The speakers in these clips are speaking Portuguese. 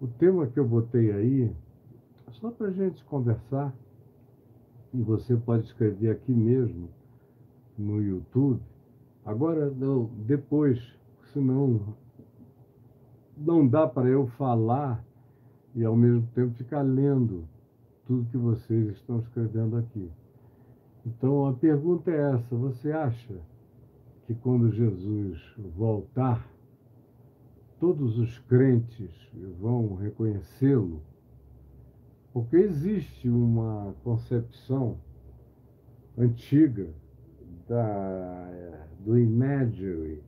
O tema que eu botei aí, só para a gente conversar, e você pode escrever aqui mesmo no YouTube. Agora, não, depois, senão não dá para eu falar e ao mesmo tempo ficar lendo tudo que vocês estão escrevendo aqui. Então a pergunta é essa: você acha que quando Jesus voltar, todos os crentes vão reconhecê-lo? Porque existe uma concepção antiga da, do imagery,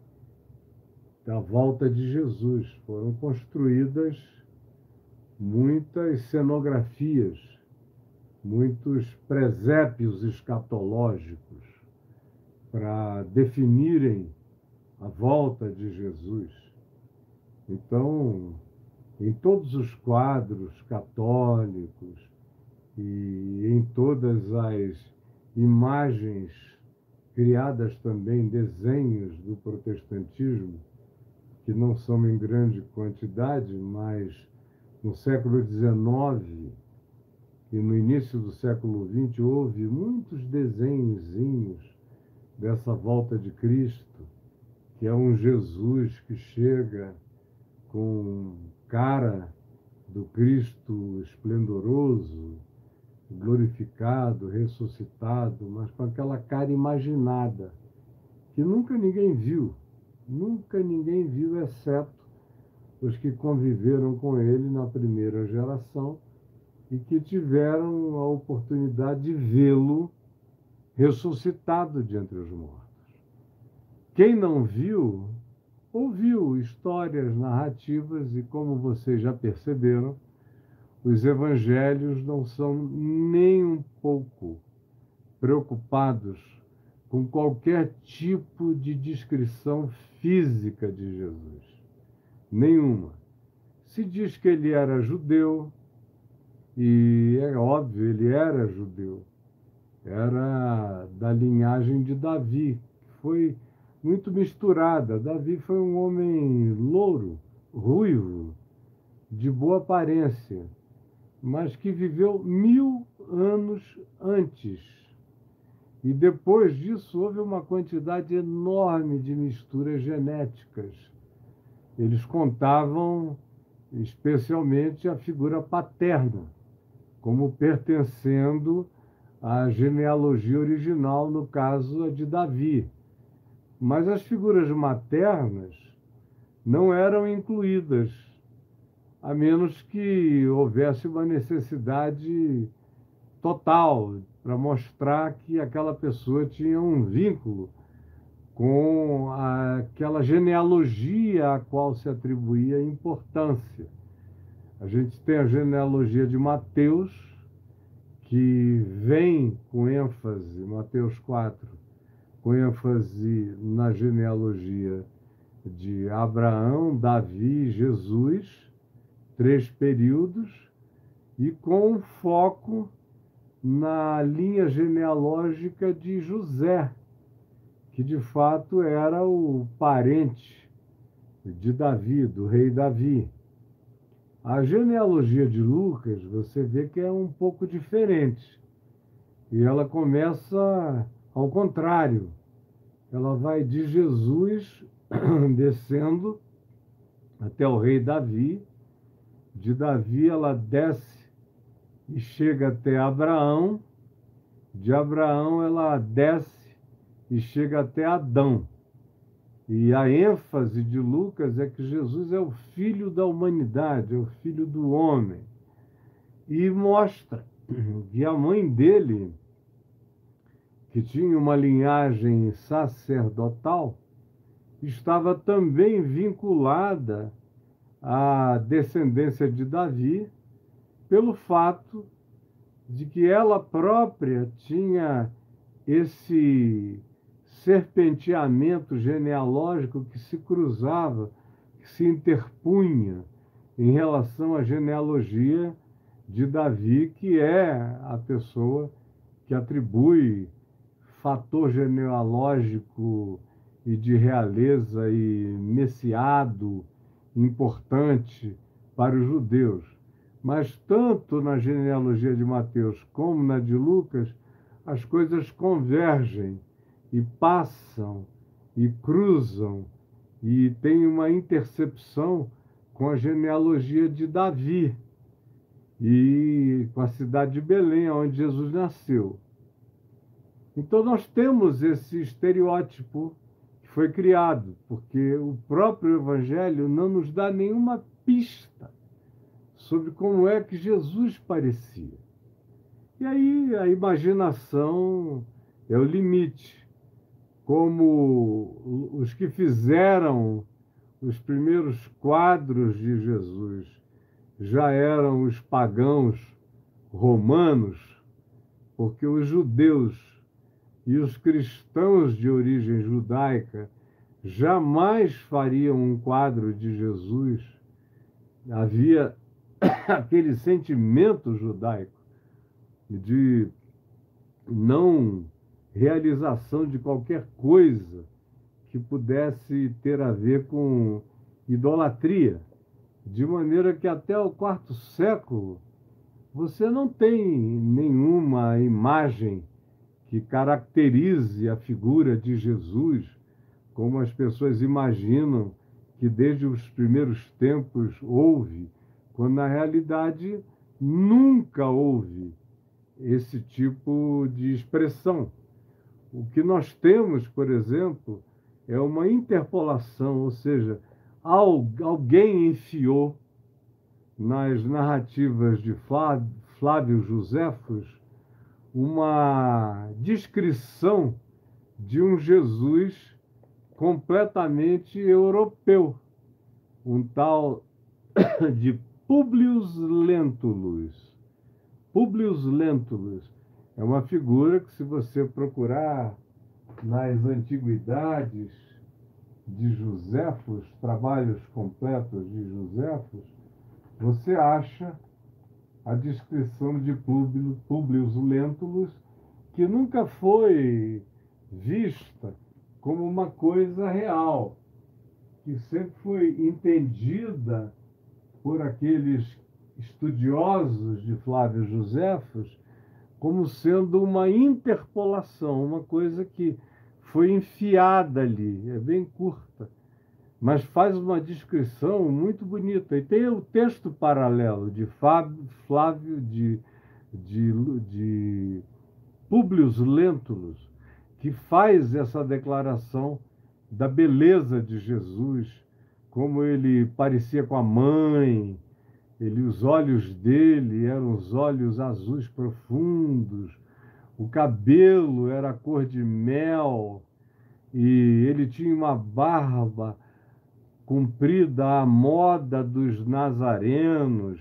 da volta de Jesus. Foram construídas muitas cenografias, muitos presépios escatológicos para definirem a volta de Jesus. Então, em todos os quadros católicos e em todas as imagens criadas também, desenhos do protestantismo, que não são em grande quantidade, mas no século XIX e no início do século XX houve muitos desenhozinhos dessa volta de Cristo, que é um Jesus que chega com cara do Cristo esplendoroso, glorificado, ressuscitado, mas com aquela cara imaginada, que nunca ninguém viu, nunca ninguém viu, exceto os que conviveram com ele na primeira geração e que tiveram a oportunidade de vê-lo ressuscitado de entre os mortos. Quem não viu ouviu histórias narrativas e, como vocês já perceberam, os evangelhos não são nem um pouco preocupados com qualquer tipo de descrição física de Jesus. Nenhuma. Se diz que ele era judeu, e é óbvio, ele era judeu. Era da linhagem de Davi, que foi muito misturada. Davi foi um homem louro, ruivo, de boa aparência, mas que viveu mil anos antes. E depois disso houve uma quantidade enorme de misturas genéticas. Eles contavam especialmente a figura paterna, como pertencendo à genealogia original, no caso a de Davi. Mas as figuras maternas não eram incluídas, a menos que houvesse uma necessidade total para mostrar que aquela pessoa tinha um vínculo com aquela genealogia a qual se atribuía importância. A gente tem a genealogia de Mateus, que vem com ênfase, Mateus 4, com ênfase na genealogia de Abraão, Davi e Jesus, três períodos, e com foco na linha genealógica de José, que de fato era o parente de Davi, do rei Davi. A genealogia de Lucas, você vê que é um pouco diferente. E ela começa ao contrário ela vai de Jesus descendo até o rei Davi. De Davi ela desce e chega até Abraão. De Abraão ela desce e chega até Adão. E a ênfase de Lucas é que Jesus é o filho da humanidade, é o filho do homem. E mostra que a mãe dele que tinha uma linhagem sacerdotal, estava também vinculada à descendência de Davi, pelo fato de que ela própria tinha esse serpenteamento genealógico que se cruzava, que se interpunha em relação à genealogia de Davi, que é a pessoa que atribui fator genealógico e de realeza e messiado importante para os judeus. Mas tanto na genealogia de Mateus como na de Lucas, as coisas convergem e passam e cruzam e tem uma intercepção com a genealogia de Davi e com a cidade de Belém, onde Jesus nasceu. Então nós temos esse estereótipo que foi criado, porque o próprio Evangelho não nos dá nenhuma pista sobre como é que Jesus parecia. E aí a imaginação é o limite. Como os que fizeram os primeiros quadros de Jesus já eram os pagãos romanos, porque os judeus e os cristãos de origem judaica jamais fariam um quadro de Jesus. Havia aquele sentimento judaico de não realização de qualquer coisa que pudesse ter a ver com idolatria, de maneira que até o quarto século você não tem nenhuma imagem que caracterize a figura de Jesus, como as pessoas imaginam que desde os primeiros tempos houve, quando na realidade nunca houve esse tipo de expressão. O que nós temos, por exemplo, é uma interpolação, ou seja, alguém enfiou nas narrativas de Flávio Josefos uma descrição de um Jesus completamente europeu, um tal de Publius Lentulus. Publius Lentulus é uma figura que, se você procurar nas antiguidades de Joséfos, trabalhos completos de Joséfos, você acha a descrição de Publius Lentulus, que nunca foi vista como uma coisa real, que sempre foi entendida por aqueles estudiosos de Flávio Josefos como sendo uma interpolação, uma coisa que foi enfiada ali, é bem curta mas faz uma descrição muito bonita. E tem o texto paralelo de Fábio, Flávio de, de, de Publius Lentulus, que faz essa declaração da beleza de Jesus, como ele parecia com a mãe, ele, os olhos dele eram os olhos azuis profundos, o cabelo era cor de mel, e ele tinha uma barba cumprida a moda dos nazarenos,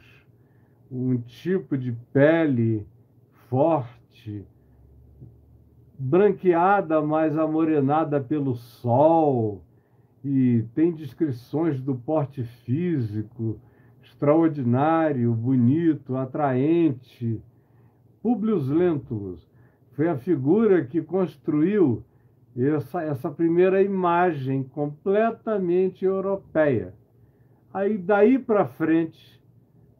um tipo de pele forte, branqueada, mas amorenada pelo sol, e tem descrições do porte físico extraordinário, bonito, atraente. Publius Lentulus foi a figura que construiu essa, essa primeira imagem completamente europeia. Aí daí para frente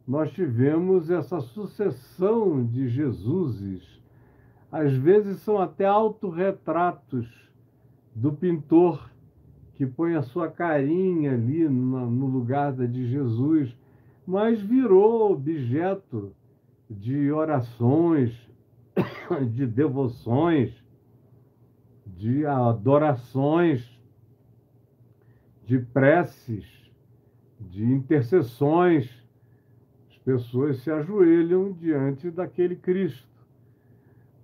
nós tivemos essa sucessão de Jesuses. Às vezes são até autorretratos do pintor que põe a sua carinha ali no, lugar da de Jesus, mas virou objeto de orações, de devoções de adorações, de preces, de intercessões. As pessoas se ajoelham diante daquele Cristo.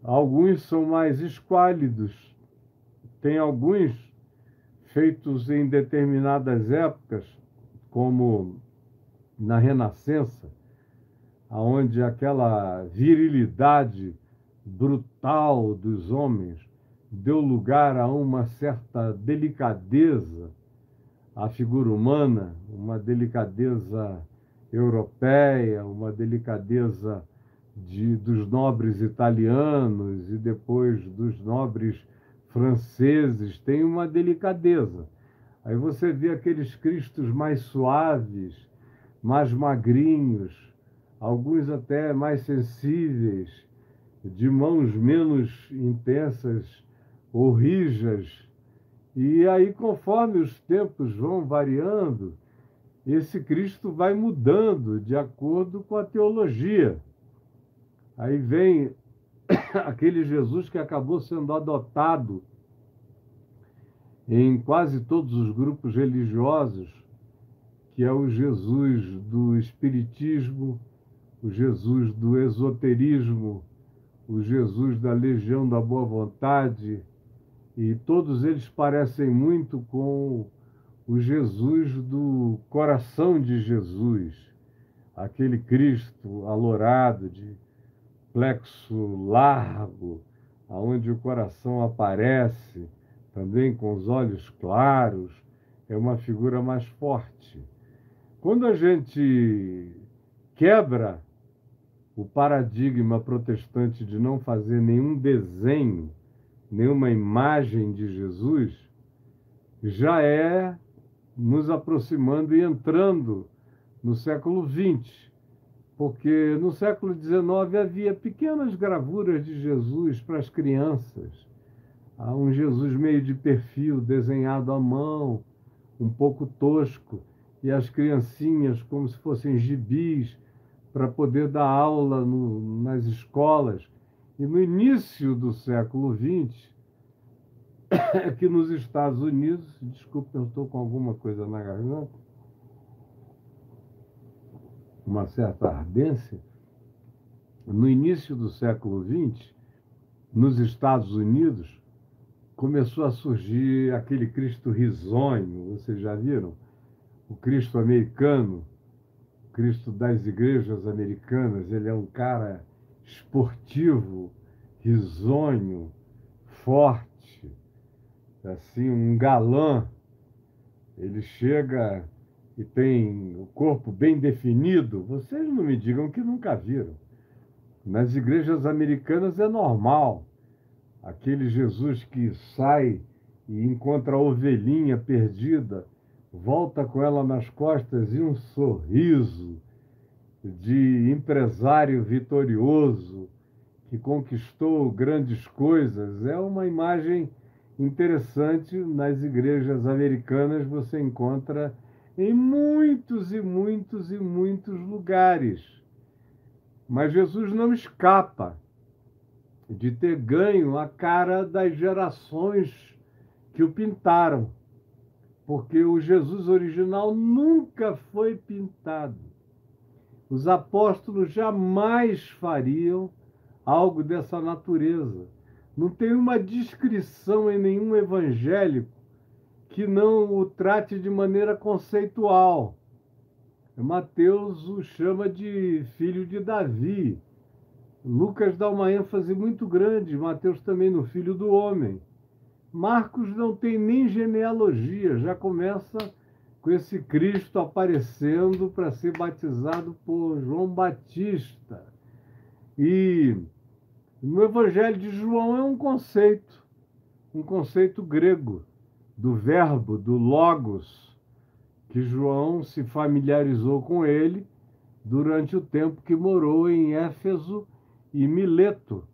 Alguns são mais esquálidos, tem alguns feitos em determinadas épocas, como na Renascença, onde aquela virilidade brutal dos homens deu lugar a uma certa delicadeza à figura humana, uma delicadeza europeia, uma delicadeza de, dos nobres italianos e depois dos nobres franceses, tem uma delicadeza. Aí você vê aqueles cristos mais suaves, mais magrinhos, alguns até mais sensíveis, de mãos menos intensas ou rijas. E aí, conforme os tempos vão variando, esse Cristo vai mudando de acordo com a teologia. Aí vem aquele Jesus que acabou sendo adotado em quase todos os grupos religiosos, que é o Jesus do Espiritismo, o Jesus do esoterismo, o Jesus da Legião da Boa Vontade, e todos eles parecem muito com o Jesus do coração de Jesus, aquele Cristo alourado de plexo largo, aonde o coração aparece, também com os olhos claros, é uma figura mais forte. Quando a gente quebra o paradigma protestante de não fazer nenhum desenho, nenhuma imagem de Jesus, já é nos aproximando e entrando no século XX, porque no século XIX havia pequenas gravuras de Jesus para as crianças. Um Jesus meio de perfil, desenhado à mão, um pouco tosco, e as criancinhas como se fossem gibis para poder dar aula no, nas escolas. E no início do século XX, é que nos Estados Unidos, desculpe, eu estou com alguma coisa na garganta, uma certa ardência, no início do século XX, nos Estados Unidos, começou a surgir aquele Cristo risonho, vocês já viram? O Cristo americano, Cristo das igrejas americanas, ele é um cara esportivo, risonho, forte, assim, um galã. Ele chega e tem o corpo bem definido. Vocês não me digam que nunca viram. Nas igrejas americanas é normal. Aquele Jesus que sai e encontra a ovelhinha perdida volta com ela nas costas e um sorriso de empresário vitorioso que conquistou grandes coisas. É uma imagem interessante nas igrejas americanas, você encontra em muitos e muitos e muitos lugares. Mas Jesus não escapa de ter ganho a cara das gerações que o pintaram porque o Jesus original nunca foi pintado. Os apóstolos jamais fariam algo dessa natureza. Não tem uma descrição em nenhum evangélico que não o trate de maneira conceitual. Mateus o chama de filho de Davi. Lucas dá uma ênfase muito grande, Mateus também no filho do homem. Marcos não tem nem genealogia, já começa com esse Cristo aparecendo para ser batizado por João Batista. E no Evangelho de João é um conceito, um conceito grego, do verbo, do logos, que João se familiarizou com ele durante o tempo que morou em Éfeso e Mileto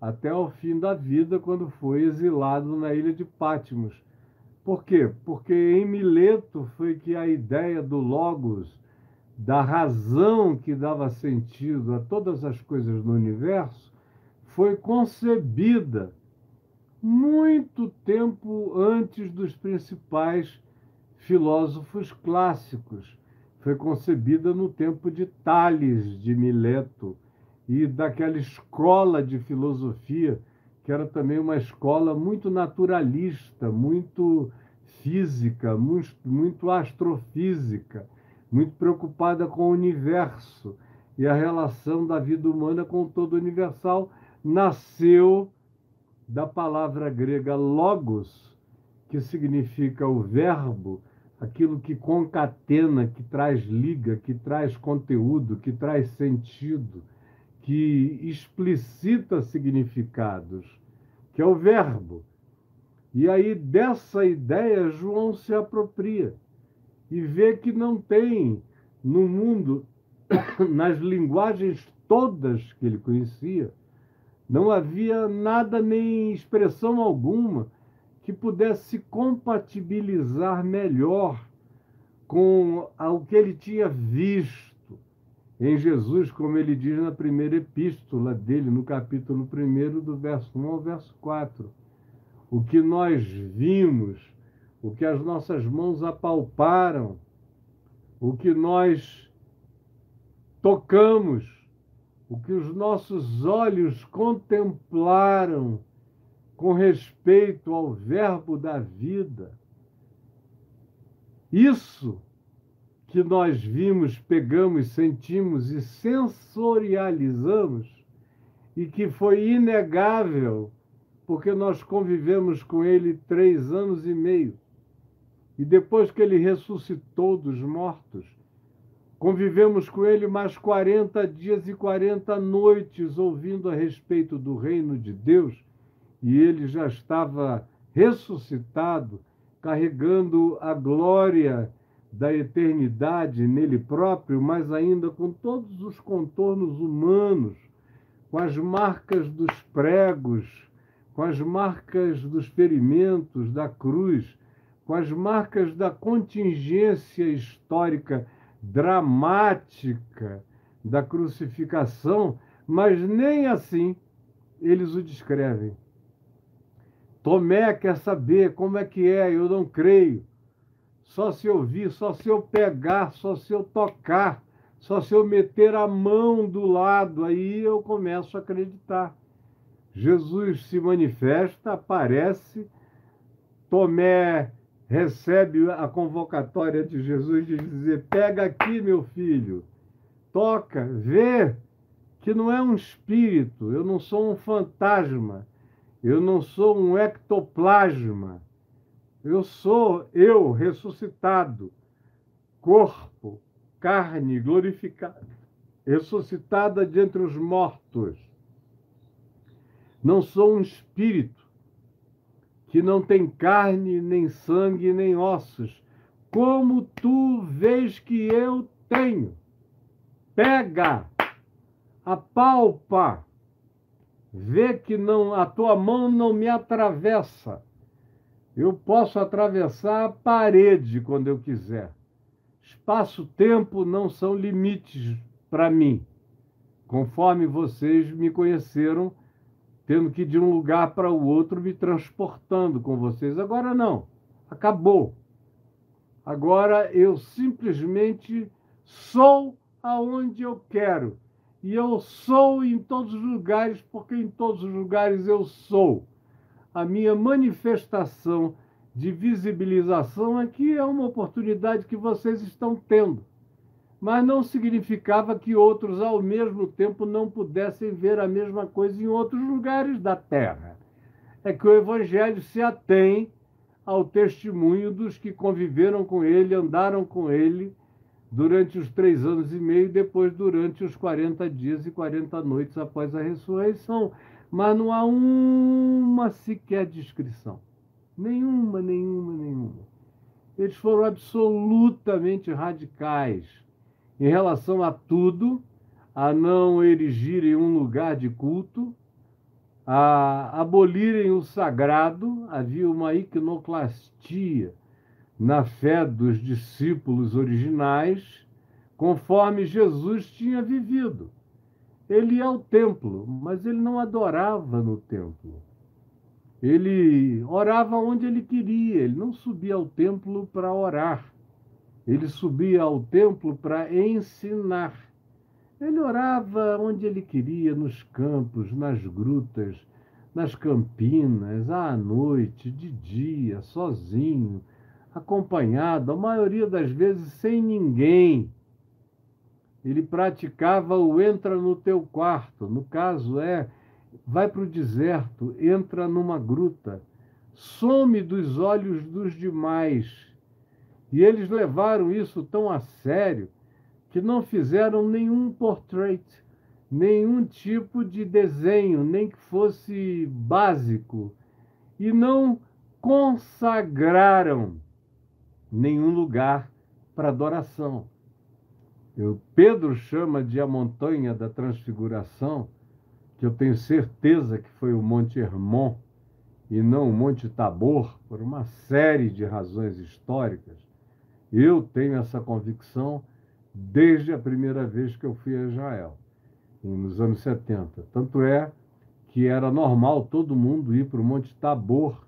até o fim da vida, quando foi exilado na ilha de Patmos. Por quê? Porque em Mileto foi que a ideia do Logos, da razão que dava sentido a todas as coisas no universo, foi concebida muito tempo antes dos principais filósofos clássicos. Foi concebida no tempo de Tales de Mileto e daquela escola de filosofia, que era também uma escola muito naturalista, muito física, muito, muito astrofísica, muito preocupada com o universo. E a relação da vida humana com o todo universal, nasceu da palavra grega logos, que significa o verbo, aquilo que concatena, que traz liga, que traz conteúdo, que traz sentido que explicita significados, que é o verbo. E aí dessa ideia João se apropria e vê que não tem no mundo, nas linguagens todas que ele conhecia, não havia nada nem expressão alguma que pudesse compatibilizar melhor com o que ele tinha visto em Jesus, como ele diz na primeira epístola dele, no capítulo 1, do verso 1 ao verso 4. O que nós vimos, o que as nossas mãos apalparam, o que nós tocamos, o que os nossos olhos contemplaram com respeito ao Verbo da vida. Isso que nós vimos, pegamos, sentimos e sensorializamos, e que foi inegável, porque nós convivemos com ele três anos e meio. E depois que ele ressuscitou dos mortos, convivemos com ele mais 40 dias e 40 noites ouvindo a respeito do reino de Deus, e ele já estava ressuscitado, carregando a glória da eternidade nele próprio, mas ainda com todos os contornos humanos, com as marcas dos pregos, com as marcas dos ferimentos da cruz, com as marcas da contingência histórica dramática da crucificação, mas nem assim eles o descrevem. Tomé quer saber como é que é, eu não creio só se eu vir, só se eu pegar, só se eu tocar, só se eu meter a mão do lado, aí eu começo a acreditar. Jesus se manifesta, aparece, Tomé recebe a convocatória de Jesus de dizer: pega aqui, meu filho, toca, vê que não é um espírito, eu não sou um fantasma, eu não sou um ectoplasma, eu sou eu ressuscitado, corpo, carne glorificada, ressuscitada de entre os mortos. Não sou um espírito que não tem carne, nem sangue, nem ossos, como tu vês que eu tenho. Pega, apalpa, vê que não a tua mão não me atravessa eu posso atravessar a parede quando eu quiser. Espaço-tempo não são limites para mim, conforme vocês me conheceram, tendo que ir de um lugar para o outro, me transportando com vocês. Agora não, acabou. Agora eu simplesmente sou aonde eu quero. E eu sou em todos os lugares, porque em todos os lugares eu sou a minha manifestação de visibilização aqui é uma oportunidade que vocês estão tendo. Mas não significava que outros, ao mesmo tempo, não pudessem ver a mesma coisa em outros lugares da Terra. É que o Evangelho se atém ao testemunho dos que conviveram com ele, andaram com ele durante os três anos e meio, depois durante os 40 dias e 40 noites após a ressurreição mas não há uma sequer descrição. Nenhuma, nenhuma, nenhuma. Eles foram absolutamente radicais em relação a tudo, a não erigirem um lugar de culto, a abolirem o sagrado, havia uma iconoclastia na fé dos discípulos originais, conforme Jesus tinha vivido. Ele ia ao templo, mas ele não adorava no templo. Ele orava onde ele queria, ele não subia ao templo para orar. Ele subia ao templo para ensinar. Ele orava onde ele queria, nos campos, nas grutas, nas campinas, à noite, de dia, sozinho, acompanhado, a maioria das vezes sem ninguém ele praticava o entra no teu quarto. No caso é, vai para o deserto, entra numa gruta, some dos olhos dos demais. E eles levaram isso tão a sério que não fizeram nenhum portrait, nenhum tipo de desenho, nem que fosse básico, e não consagraram nenhum lugar para adoração. Eu, Pedro chama de a montanha da transfiguração, que eu tenho certeza que foi o Monte Hermon e não o Monte Tabor, por uma série de razões históricas. Eu tenho essa convicção desde a primeira vez que eu fui a Israel, nos anos 70. Tanto é que era normal todo mundo ir para o Monte Tabor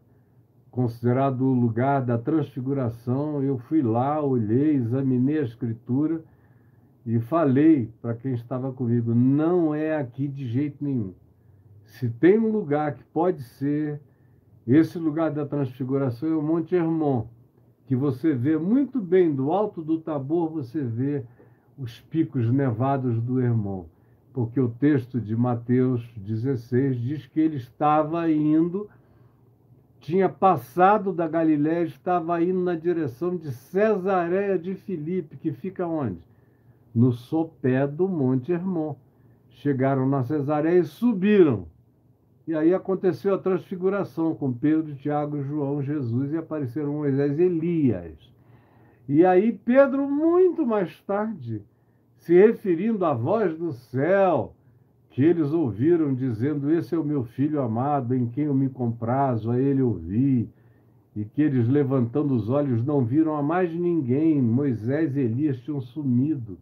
considerado o lugar da transfiguração, eu fui lá, olhei, examinei a escritura e falei para quem estava comigo: não é aqui de jeito nenhum. Se tem um lugar que pode ser, esse lugar da transfiguração é o Monte Hermon, que você vê muito bem do alto do Tabor, você vê os picos nevados do Hermon. Porque o texto de Mateus 16 diz que ele estava indo tinha passado da Galiléia, estava indo na direção de Cesareia de Filipe, que fica onde? No sopé do Monte Hermon. Chegaram na Cesareia e subiram. E aí aconteceu a transfiguração com Pedro, Tiago, João, Jesus e apareceram Moisés e Elias. E aí Pedro, muito mais tarde, se referindo à voz do céu, que eles ouviram dizendo: Esse é o meu filho amado, em quem eu me comprazo, a ele ouvi. E que eles, levantando os olhos, não viram a mais ninguém. Moisés e Elias tinham sumido.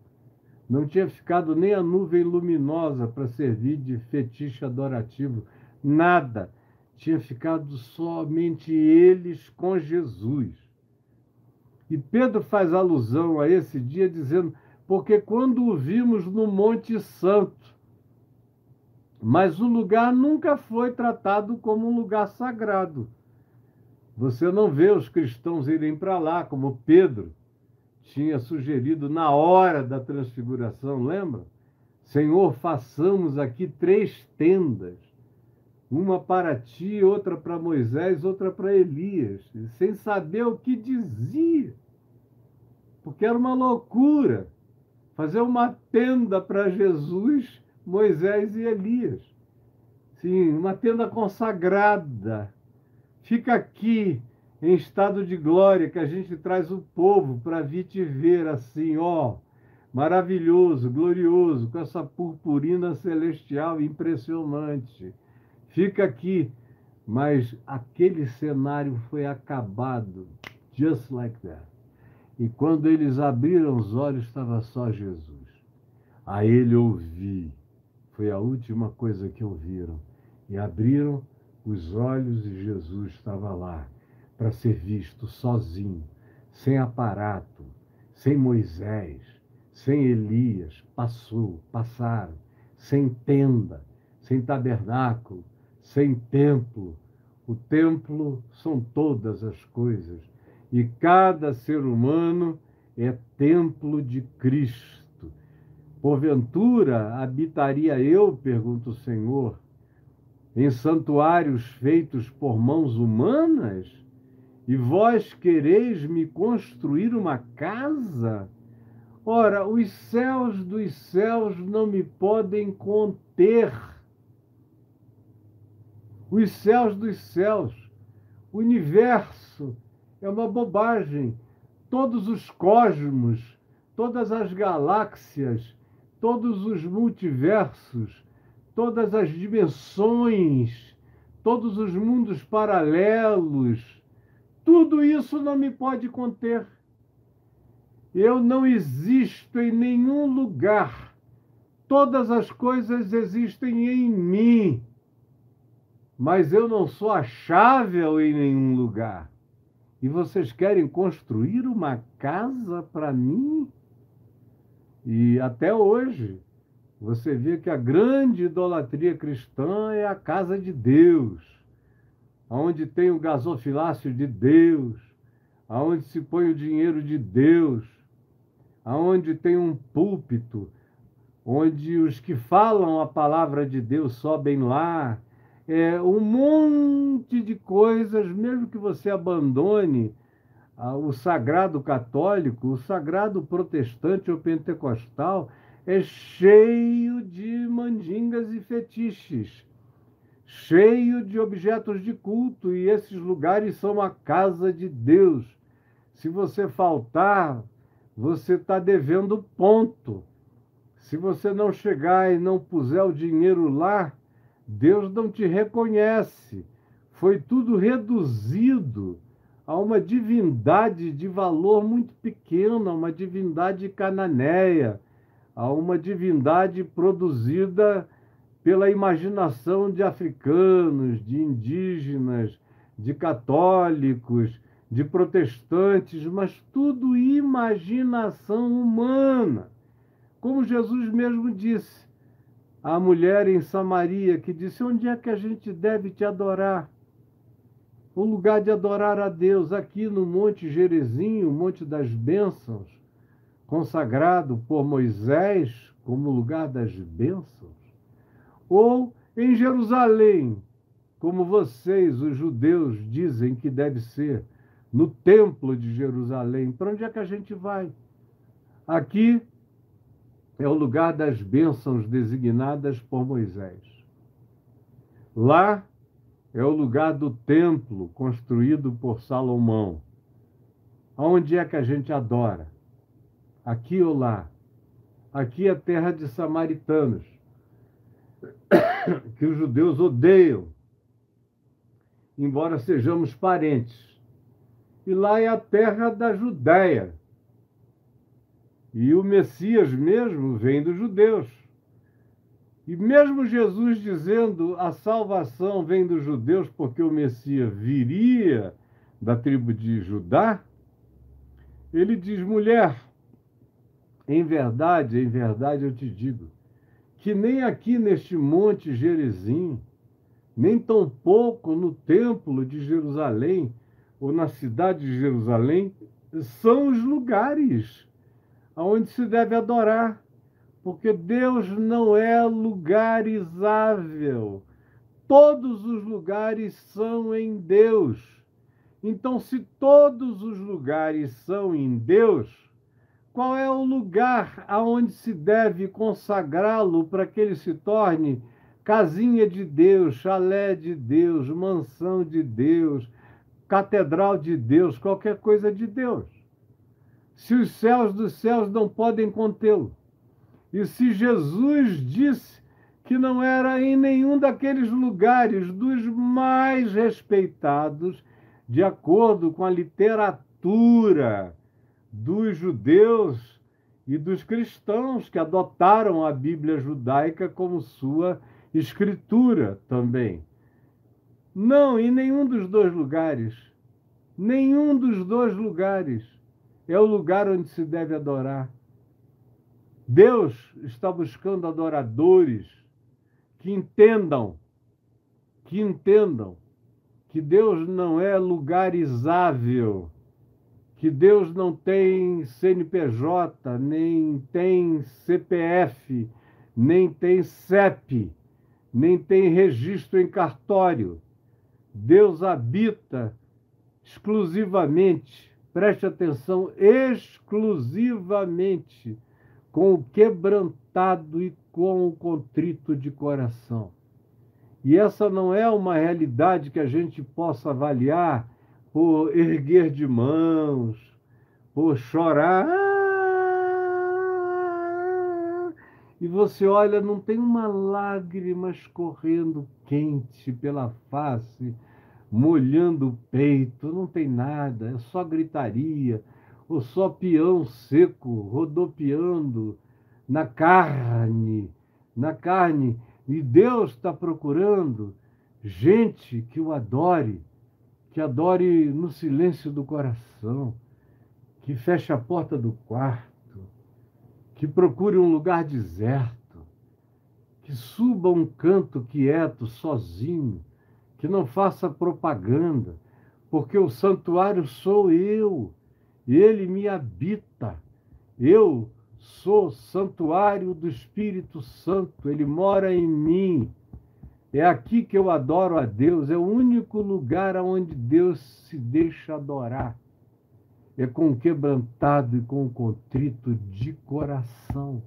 Não tinha ficado nem a nuvem luminosa para servir de fetiche adorativo. Nada. Tinha ficado somente eles com Jesus. E Pedro faz alusão a esse dia, dizendo: Porque quando o vimos no Monte Santo, mas o lugar nunca foi tratado como um lugar sagrado. Você não vê os cristãos irem para lá, como Pedro tinha sugerido na hora da transfiguração, lembra? Senhor, façamos aqui três tendas, uma para ti, outra para Moisés, outra para Elias, sem saber o que dizia, porque era uma loucura fazer uma tenda para Jesus Moisés e Elias. Sim, uma tenda consagrada. Fica aqui em estado de glória que a gente traz o povo para vir te ver assim, ó, maravilhoso, glorioso, com essa purpurina celestial impressionante. Fica aqui, mas aquele cenário foi acabado, just like that. E quando eles abriram os olhos, estava só Jesus. A ele ouvi foi a última coisa que ouviram. E abriram os olhos e Jesus estava lá para ser visto sozinho, sem aparato, sem Moisés, sem Elias. Passou, passaram, sem tenda, sem tabernáculo, sem templo. O templo são todas as coisas. E cada ser humano é templo de Cristo. Porventura habitaria eu, pergunta o Senhor, em santuários feitos por mãos humanas? E vós quereis me construir uma casa? Ora, os céus dos céus não me podem conter. Os céus dos céus, o universo é uma bobagem. Todos os cosmos, todas as galáxias, todos os multiversos, todas as dimensões, todos os mundos paralelos, tudo isso não me pode conter. Eu não existo em nenhum lugar. Todas as coisas existem em mim. Mas eu não sou achável em nenhum lugar. E vocês querem construir uma casa para mim? E até hoje, você vê que a grande idolatria cristã é a casa de Deus, onde tem o gasofilácio de Deus, aonde se põe o dinheiro de Deus, aonde tem um púlpito, onde os que falam a palavra de Deus sobem lá, é um monte de coisas, mesmo que você abandone o sagrado católico, o sagrado protestante ou pentecostal é cheio de mandingas e fetiches, cheio de objetos de culto, e esses lugares são a casa de Deus. Se você faltar, você está devendo ponto. Se você não chegar e não puser o dinheiro lá, Deus não te reconhece. Foi tudo reduzido a uma divindade de valor muito pequeno, a uma divindade cananeia, a uma divindade produzida pela imaginação de africanos, de indígenas, de católicos, de protestantes, mas tudo imaginação humana. Como Jesus mesmo disse à mulher em Samaria, que disse: Onde é que a gente deve te adorar? O lugar de adorar a Deus, aqui no Monte Gerezinho, Monte das Bênçãos, consagrado por Moisés como lugar das bênçãos? Ou em Jerusalém, como vocês, os judeus, dizem que deve ser, no Templo de Jerusalém. Para onde é que a gente vai? Aqui é o lugar das bênçãos designadas por Moisés. Lá é o lugar do templo construído por Salomão. Aonde é que a gente adora? Aqui ou lá? Aqui é a terra de samaritanos, que os judeus odeiam, embora sejamos parentes e lá é a terra da Judéia. E o Messias mesmo vem dos judeus. E mesmo Jesus dizendo a salvação vem dos judeus porque o Messias viria da tribo de Judá, ele diz: mulher, em verdade, em verdade eu te digo, que nem aqui neste monte Gerizim, nem tampouco no templo de Jerusalém, ou na cidade de Jerusalém, são os lugares aonde se deve adorar, porque Deus não é lugarizável. Todos os lugares são em Deus. Então, se todos os lugares são em Deus, qual é o lugar aonde se deve consagrá-lo para que ele se torne casinha de Deus, chalé de Deus, mansão de Deus, catedral de Deus, qualquer coisa de Deus. Se os céus dos céus não podem contê-lo. E se Jesus disse que não era em nenhum daqueles lugares dos mais respeitados, de acordo com a literatura dos judeus e dos cristãos que adotaram a Bíblia judaica como sua escritura também. Não, em nenhum dos dois lugares. Nenhum dos dois lugares é o lugar onde se deve adorar. Deus está buscando adoradores que entendam, que entendam que Deus não é lugarizável, que Deus não tem CNPJ, nem tem CPF, nem tem CEP, nem tem registro em cartório. Deus habita exclusivamente, preste atenção, exclusivamente com o quebrantado e com o contrito de coração. E essa não é uma realidade que a gente possa avaliar por erguer de mãos, por chorar. E você olha, não tem uma lágrima escorrendo quente pela face molhando o peito, não tem nada, é só gritaria, ou só peão seco rodopiando na carne, na carne. E Deus está procurando gente que o adore, que adore no silêncio do coração, que feche a porta do quarto, que procure um lugar deserto, que suba um canto quieto, sozinho, que não faça propaganda, porque o santuário sou eu, ele me habita. Eu sou santuário do Espírito Santo, ele mora em mim. É aqui que eu adoro a Deus, é o único lugar onde Deus se deixa adorar. É com o quebrantado e com o contrito de coração.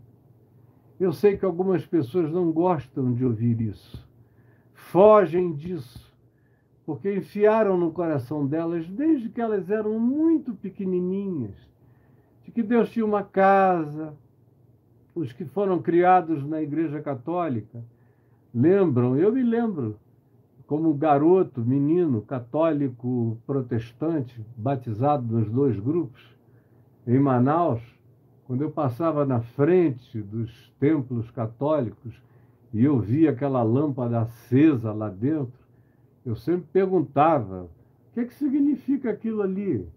Eu sei que algumas pessoas não gostam de ouvir isso fogem disso, porque enfiaram no coração delas desde que elas eram muito pequenininhas, de que Deus tinha uma casa. Os que foram criados na Igreja Católica lembram, eu me lembro, como garoto, menino, católico, protestante, batizado nos dois grupos, em Manaus, quando eu passava na frente dos templos católicos e eu via aquela lâmpada acesa lá dentro, eu sempre perguntava: o que, é que significa aquilo ali?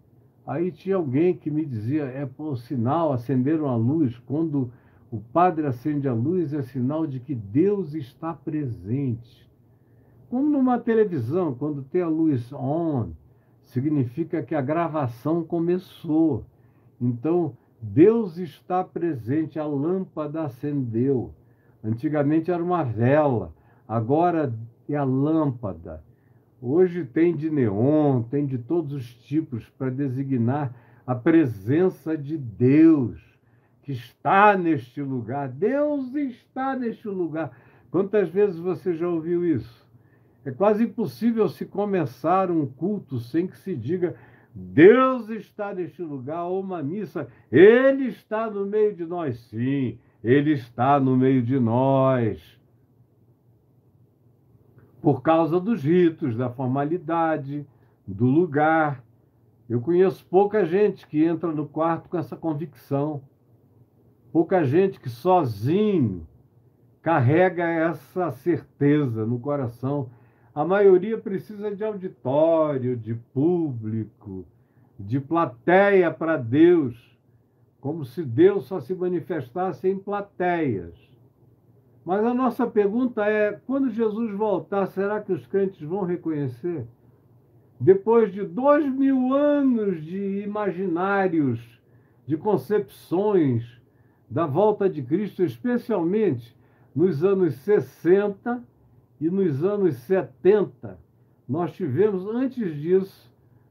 Aí tinha alguém que me dizia: é por sinal, acenderam a luz. Quando o padre acende a luz, é sinal de que Deus está presente. Como numa televisão, quando tem a luz on, significa que a gravação começou. Então, Deus está presente, a lâmpada acendeu. Antigamente era uma vela, agora é a lâmpada. Hoje tem de neon, tem de todos os tipos para designar a presença de Deus que está neste lugar. Deus está neste lugar. Quantas vezes você já ouviu isso? É quase impossível se começar um culto sem que se diga Deus está neste lugar, ou uma missa. Ele está no meio de nós. Sim, ele está no meio de nós por causa dos ritos, da formalidade, do lugar. Eu conheço pouca gente que entra no quarto com essa convicção. Pouca gente que sozinho carrega essa certeza no coração. A maioria precisa de auditório, de público, de plateia para Deus, como se Deus só se manifestasse em plateias. Mas a nossa pergunta é: quando Jesus voltar, será que os crentes vão reconhecer? Depois de dois mil anos de imaginários, de concepções da volta de Cristo, especialmente nos anos 60 e nos anos 70, nós tivemos, antes disso,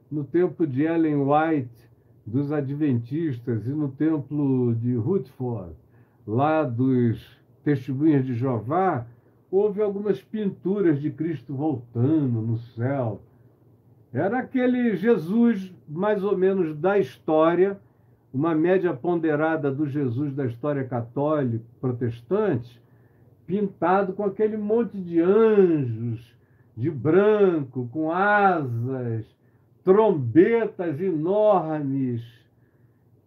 no tempo de Ellen White, dos Adventistas, e no templo de Rutherford, lá dos Testemunhas de Jeová, houve algumas pinturas de Cristo voltando no céu. Era aquele Jesus, mais ou menos, da história, uma média ponderada do Jesus da história católica, protestante, pintado com aquele monte de anjos de branco, com asas, trombetas enormes.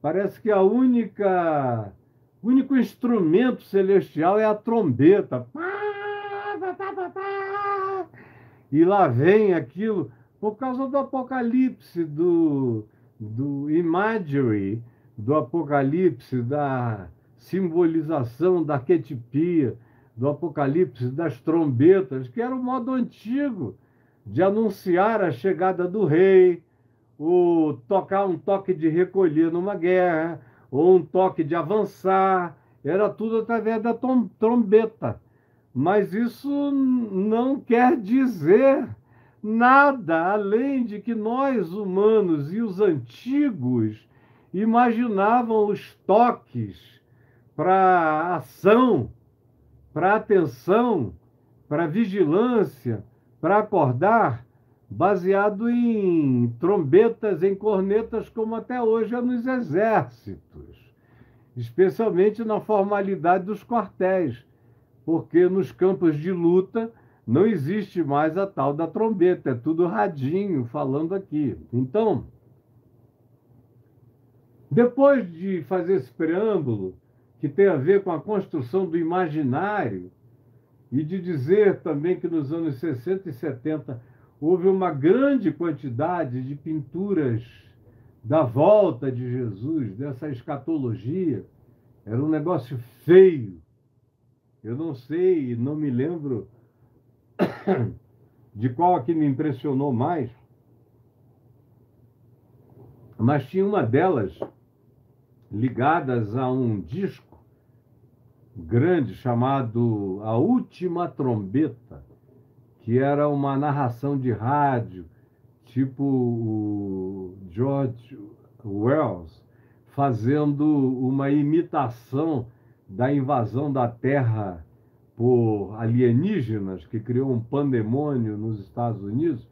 Parece que a única o único instrumento celestial é a trombeta. E lá vem aquilo, por causa do Apocalipse, do, do imagery, do Apocalipse, da simbolização da arquetipia, do Apocalipse, das trombetas, que era o modo antigo de anunciar a chegada do rei, o tocar um toque de recolher numa guerra, ou um toque de avançar, era tudo através da trombeta. Mas isso não quer dizer nada além de que nós humanos e os antigos imaginavam os toques para ação, para atenção, para vigilância, para acordar, baseado em trombetas, em cornetas, como até hoje é nos exércitos, especialmente na formalidade dos quartéis, porque nos campos de luta não existe mais a tal da trombeta, é tudo radinho falando aqui. Então, depois de fazer esse preâmbulo, que tem a ver com a construção do imaginário, e de dizer também que nos anos 60 e 70 houve uma grande quantidade de pinturas da volta de Jesus, dessa escatologia. Era um negócio feio. Eu não sei, não me lembro de qual aqui me impressionou mais, mas tinha uma delas ligadas a um disco grande chamado A Última Trombeta que era uma narração de rádio, tipo o George Wells, fazendo uma imitação da invasão da Terra por alienígenas, que criou um pandemônio nos Estados Unidos.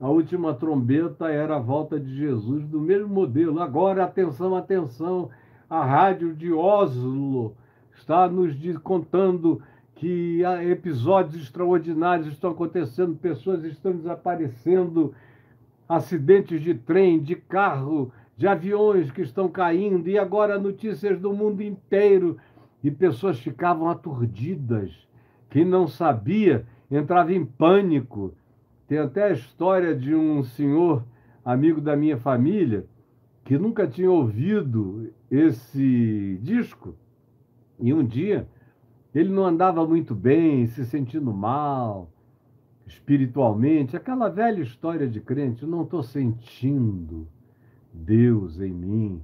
A última trombeta era a volta de Jesus do mesmo modelo. Agora, atenção, atenção, a rádio de Oslo está nos contando que episódios extraordinários estão acontecendo, pessoas estão desaparecendo, acidentes de trem, de carro, de aviões que estão caindo, e agora notícias do mundo inteiro. E pessoas ficavam aturdidas. Quem não sabia entrava em pânico. Tem até a história de um senhor, amigo da minha família, que nunca tinha ouvido esse disco. E um dia ele não andava muito bem, se sentindo mal, espiritualmente. Aquela velha história de crente, não estou sentindo Deus em mim.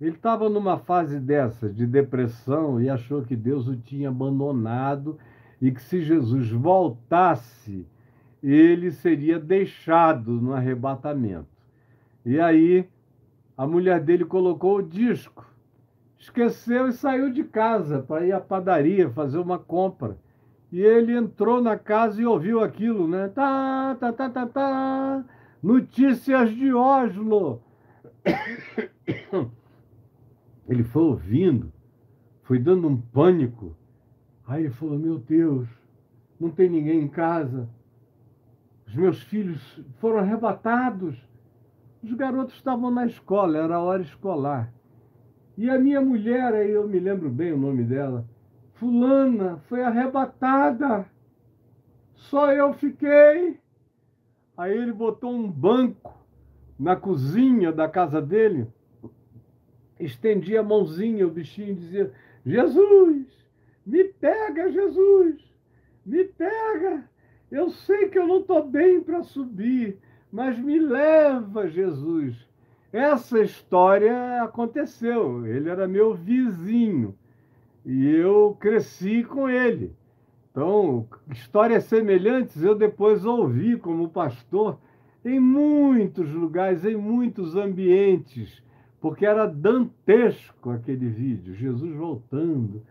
Ele estava numa fase dessas, de depressão, e achou que Deus o tinha abandonado e que se Jesus voltasse, ele seria deixado no arrebatamento. E aí a mulher dele colocou o disco, esqueceu e saiu de casa para ir à padaria fazer uma compra. E ele entrou na casa e ouviu aquilo, né? Tá, tá, tá, tá, tá. Notícias de Oslo. Ele foi ouvindo, foi dando um pânico. Aí ele falou: Meu Deus, não tem ninguém em casa. Os meus filhos foram arrebatados. Os garotos estavam na escola, era hora escolar. E a minha mulher, aí eu me lembro bem o nome dela, Fulana, foi arrebatada. Só eu fiquei. Aí ele botou um banco na cozinha da casa dele, estendia a mãozinha, o bichinho dizia: Jesus, me pega, Jesus, me pega. Eu sei que eu não estou bem para subir, mas me leva, Jesus. Essa história aconteceu. Ele era meu vizinho e eu cresci com ele. Então, histórias semelhantes eu depois ouvi como pastor em muitos lugares, em muitos ambientes, porque era dantesco aquele vídeo, Jesus voltando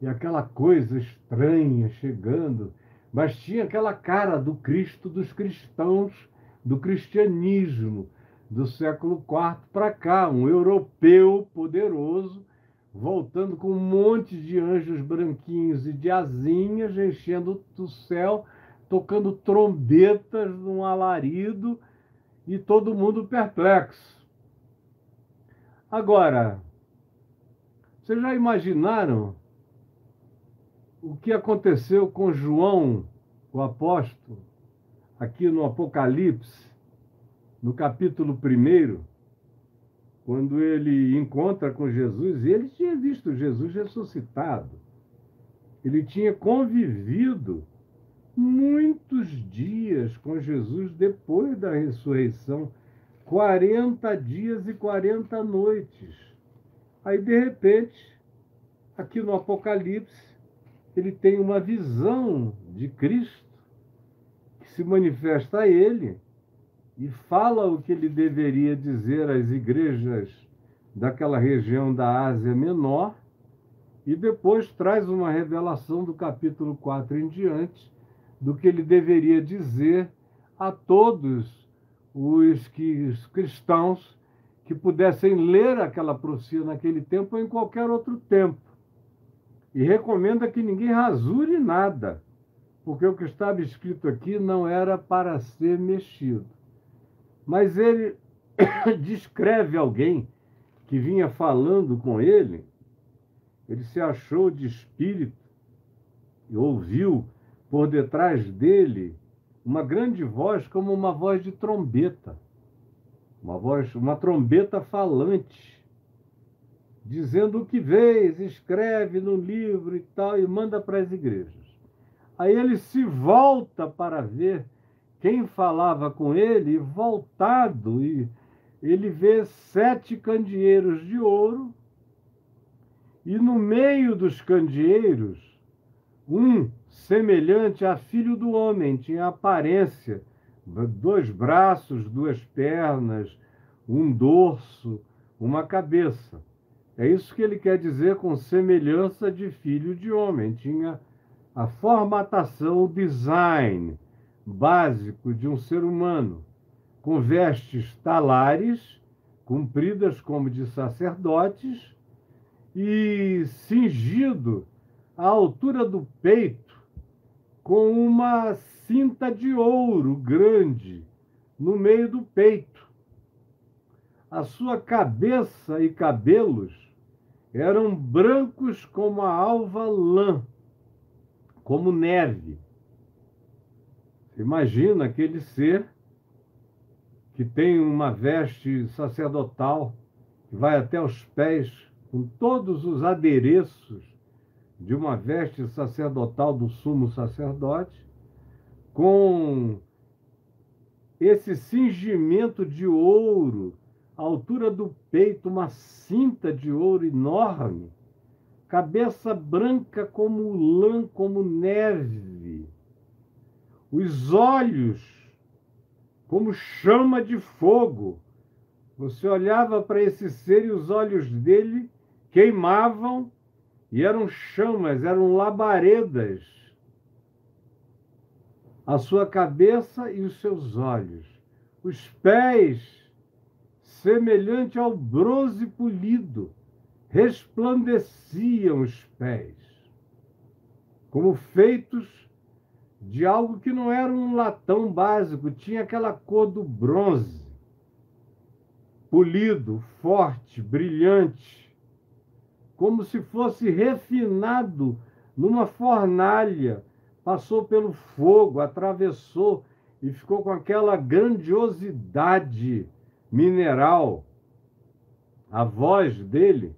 e aquela coisa estranha chegando, mas tinha aquela cara do Cristo dos cristãos do cristianismo do século IV para cá, um europeu poderoso, voltando com um monte de anjos branquinhos e de asinhas, enchendo o céu, tocando trombetas num alarido e todo mundo perplexo. Agora, vocês já imaginaram o que aconteceu com João, o apóstolo? Aqui no Apocalipse, no capítulo 1, quando ele encontra com Jesus, ele tinha visto Jesus ressuscitado. Ele tinha convivido muitos dias com Jesus depois da ressurreição 40 dias e 40 noites. Aí, de repente, aqui no Apocalipse, ele tem uma visão de Cristo se manifesta a ele e fala o que ele deveria dizer às igrejas daquela região da Ásia Menor, e depois traz uma revelação do capítulo 4 em diante do que ele deveria dizer a todos os, que, os cristãos que pudessem ler aquela profecia naquele tempo ou em qualquer outro tempo. E recomenda que ninguém rasure nada porque o que estava escrito aqui não era para ser mexido. Mas ele descreve alguém que vinha falando com ele, ele se achou de espírito e ouviu por detrás dele uma grande voz como uma voz de trombeta, uma voz, uma trombeta falante, dizendo o que vês, escreve no livro e tal e manda para as igrejas. Aí ele se volta para ver quem falava com ele, voltado, e ele vê sete candeeiros de ouro, e no meio dos candeeiros, um semelhante a filho do homem, tinha aparência, dois braços, duas pernas, um dorso, uma cabeça. É isso que ele quer dizer com semelhança de filho de homem. Tinha a formatação, o design básico de um ser humano, com vestes talares, compridas como de sacerdotes, e cingido à altura do peito com uma cinta de ouro grande no meio do peito. A sua cabeça e cabelos eram brancos como a alva lã, como neve. Imagina aquele ser que tem uma veste sacerdotal que vai até os pés, com todos os adereços de uma veste sacerdotal do sumo sacerdote, com esse cingimento de ouro, à altura do peito, uma cinta de ouro enorme, cabeça branca como lã, como neve, os olhos como chama de fogo. Você olhava para esse ser e os olhos dele queimavam e eram chamas, eram labaredas. A sua cabeça e os seus olhos. Os pés, semelhante ao bronze polido, resplandeciam os pés, como feitos de algo que não era um latão básico, tinha aquela cor do bronze, polido, forte, brilhante, como se fosse refinado numa fornalha, passou pelo fogo, atravessou e ficou com aquela grandiosidade mineral. A voz dele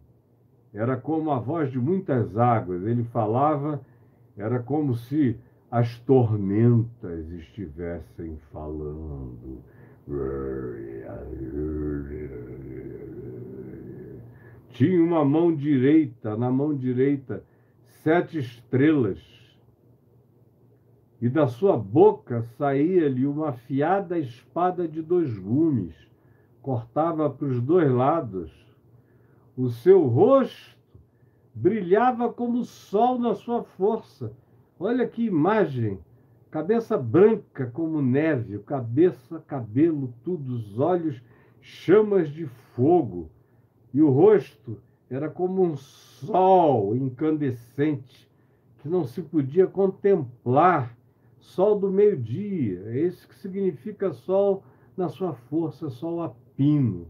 era como a voz de muitas águas, ele falava, era como se as tormentas estivessem falando. Tinha uma mão direita, na mão direita, sete estrelas. E da sua boca saía-lhe uma afiada espada de dois gumes, cortava para os dois lados. O seu rosto brilhava como o sol na sua força Olha que imagem! Cabeça branca como neve, cabeça, cabelo, tudo, os olhos, chamas de fogo. E o rosto era como um sol incandescente que não se podia contemplar. Sol do meio-dia, é isso que significa sol na sua força, sol a pino.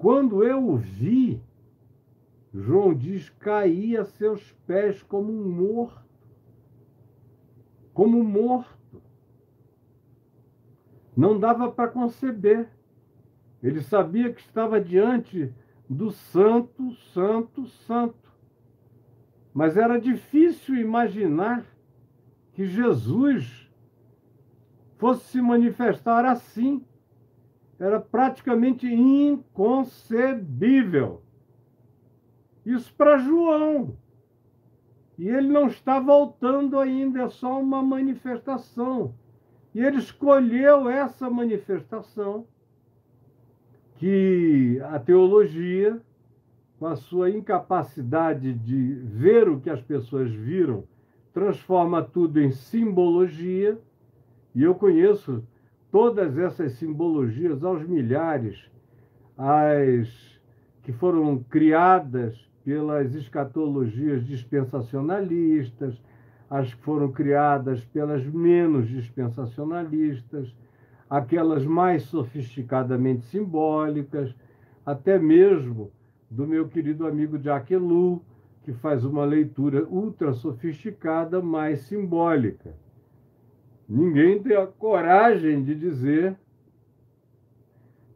Quando eu o vi, João diz, caí a seus pés como um morto como morto. Não dava para conceber. Ele sabia que estava diante do santo, santo, santo. Mas era difícil imaginar que Jesus fosse se manifestar assim. Era praticamente inconcebível. Isso para João. E ele não está voltando ainda, é só uma manifestação. E ele escolheu essa manifestação que a teologia, com a sua incapacidade de ver o que as pessoas viram, transforma tudo em simbologia. E eu conheço todas essas simbologias aos milhares, as que foram criadas pelas escatologias dispensacionalistas, as que foram criadas pelas menos dispensacionalistas, aquelas mais sofisticadamente simbólicas, até mesmo do meu querido amigo Jacques Ellul, que faz uma leitura ultra sofisticada, mais simbólica. Ninguém tem a coragem de dizer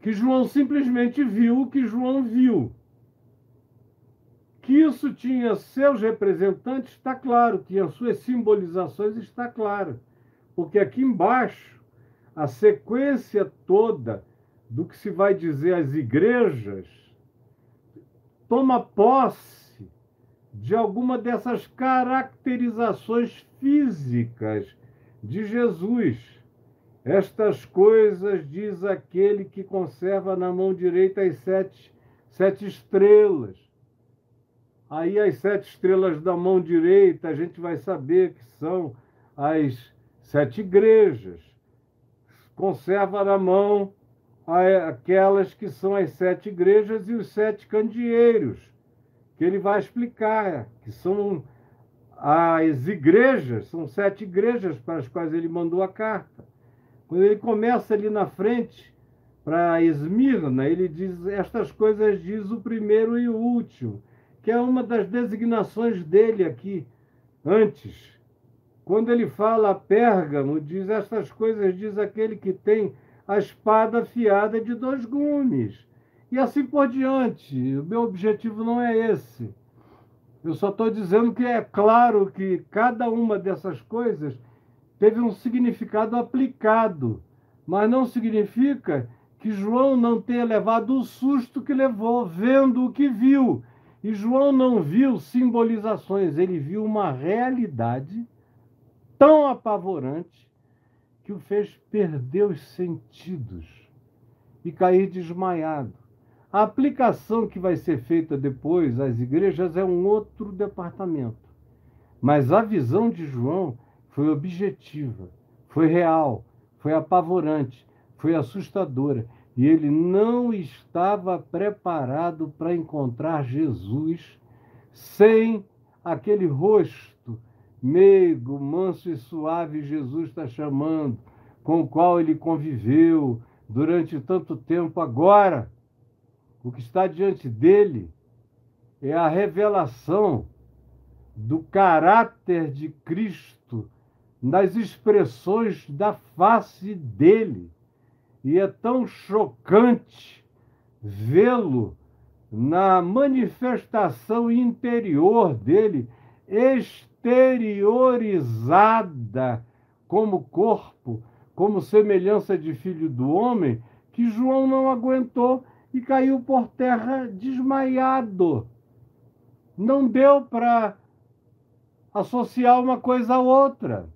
que João simplesmente viu o que João viu. Que isso tinha seus representantes, está claro, tinha suas simbolizações, está claro. Porque aqui embaixo, a sequência toda do que se vai dizer às igrejas toma posse de alguma dessas caracterizações físicas de Jesus. Estas coisas diz aquele que conserva na mão direita as sete, sete estrelas Aí as sete estrelas da mão direita, a gente vai saber que são as sete igrejas. Conserva na mão aquelas que são as sete igrejas e os sete candeeiros, que ele vai explicar, que são as igrejas, são sete igrejas para as quais ele mandou a carta. Quando ele começa ali na frente, para Esmirna, ele diz: Estas coisas diz o primeiro e o último, que é uma das designações dele aqui, antes. Quando ele fala a Pérgamo, diz: Estas coisas diz aquele que tem a espada afiada de dois gumes. E assim por diante. O meu objetivo não é esse. Eu só estou dizendo que é claro que cada uma dessas coisas teve um significado aplicado, mas não significa que João não tenha levado o susto que levou, vendo o que viu. E João não viu simbolizações, ele viu uma realidade tão apavorante que o fez perder os sentidos e cair desmaiado. A aplicação que vai ser feita depois às igrejas é um outro departamento. Mas a visão de João foi objetiva, foi real, foi apavorante, foi assustadora. E ele não estava preparado para encontrar Jesus sem aquele rosto meigo, manso e suave Jesus está chamando, com o qual ele conviveu durante tanto tempo agora o que está diante dele é a revelação do caráter de Cristo nas expressões da face dele. E é tão chocante vê-lo na manifestação interior dele, exteriorizada como corpo, como semelhança de filho do homem, que João não aguentou e caiu por terra desmaiado. Não deu para associar uma coisa à outra.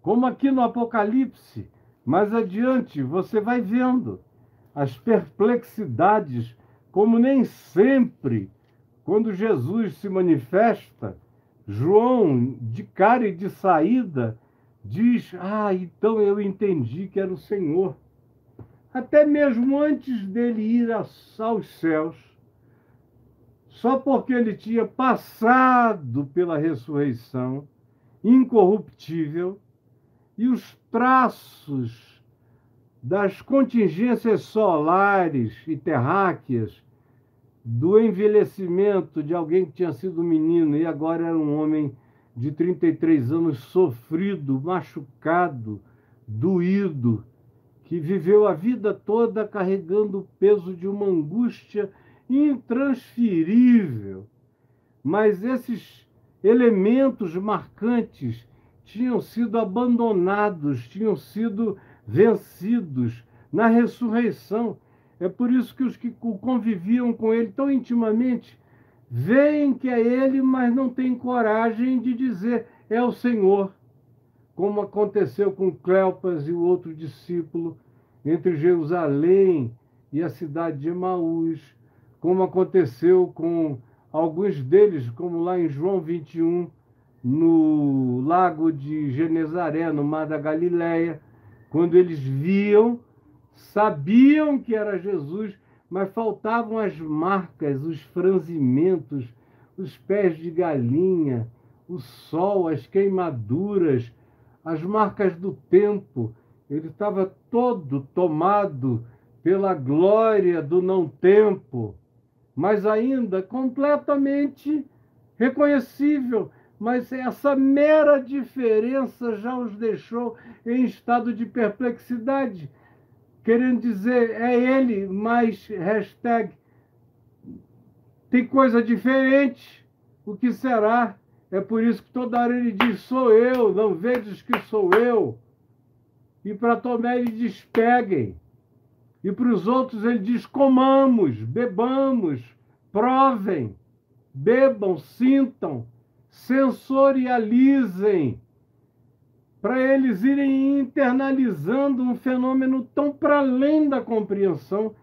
Como aqui no Apocalipse, mais adiante você vai vendo as perplexidades, como nem sempre, quando Jesus se manifesta, João, de cara e de saída, diz: Ah, então eu entendi que era o Senhor até mesmo antes dele ir aos céus, só porque ele tinha passado pela ressurreição incorruptível e os traços das contingências solares e terráqueas do envelhecimento de alguém que tinha sido menino e agora era um homem de 33 anos sofrido, machucado, doído, que viveu a vida toda carregando o peso de uma angústia intransferível. Mas esses elementos marcantes tinham sido abandonados, tinham sido vencidos na ressurreição. É por isso que os que conviviam com ele tão intimamente veem que é ele, mas não têm coragem de dizer é o Senhor como aconteceu com Cleopas e o outro discípulo entre Jerusalém e a cidade de Emaús, como aconteceu com alguns deles, como lá em João 21, no lago de Genezaré, no mar da Galileia, quando eles viam, sabiam que era Jesus, mas faltavam as marcas, os franzimentos, os pés de galinha, o sol, as queimaduras, as marcas do tempo. Ele estava todo tomado pela glória do não-tempo, mas ainda completamente reconhecível. Mas essa mera diferença já os deixou em estado de perplexidade, querendo dizer, é ele, mas hashtag, tem coisa diferente. O que será? É por isso que toda hora ele diz: sou eu, não vedes que sou eu. E para Tomé ele diz: peguem. E para os outros ele diz: comamos, bebamos, provem, bebam, sintam, sensorializem. Para eles irem internalizando um fenômeno tão para além da compreensão,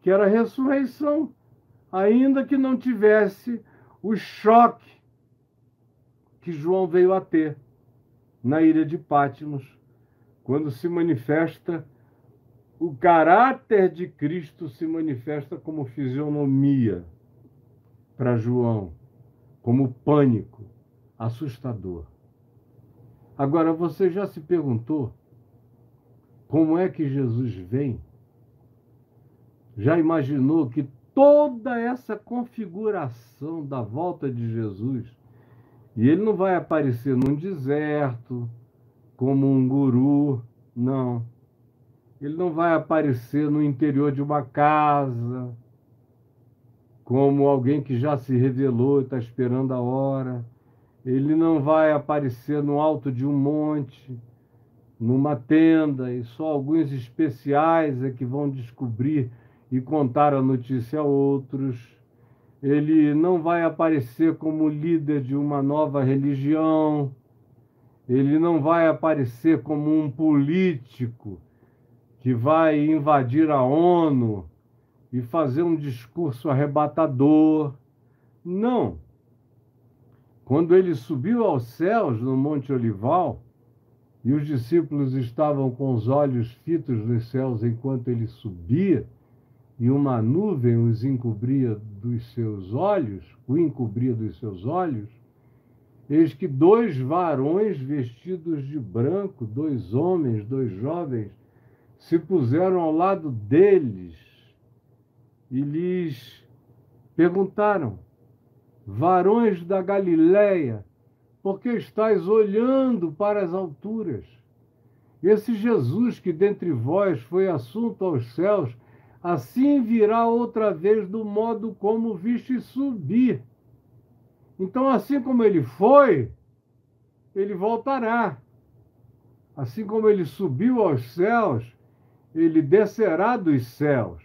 que era a ressurreição, ainda que não tivesse o choque que João veio a ter na ilha de Pátimos, quando se manifesta o caráter de Cristo se manifesta como fisionomia. para João como pânico assustador. Agora, você já se perguntou como é que Jesus vem? Já imaginou que toda essa configuração da volta de Jesus, e ele não vai aparecer num deserto, como um guru, não. Ele não vai aparecer no interior de uma casa, como alguém que já se revelou e está esperando a hora. Ele não vai aparecer no alto de um monte, numa tenda, e só alguns especiais é que vão descobrir e contar a notícia a outros. Ele não vai aparecer como líder de uma nova religião. Ele não vai aparecer como um político que vai invadir a ONU e fazer um discurso arrebatador. Não. Quando ele subiu aos céus no Monte Olival, e os discípulos estavam com os olhos fitos nos céus enquanto ele subia, e uma nuvem os encobria dos seus olhos, o encobria dos seus olhos, eis que dois varões vestidos de branco, dois homens, dois jovens, se puseram ao lado deles e lhes perguntaram: Varões da Galileia, por que estáis olhando para as alturas? Esse Jesus que dentre vós foi assunto aos céus, assim virá outra vez do modo como viste subir. Então, assim como ele foi, ele voltará. Assim como ele subiu aos céus, ele descerá dos céus.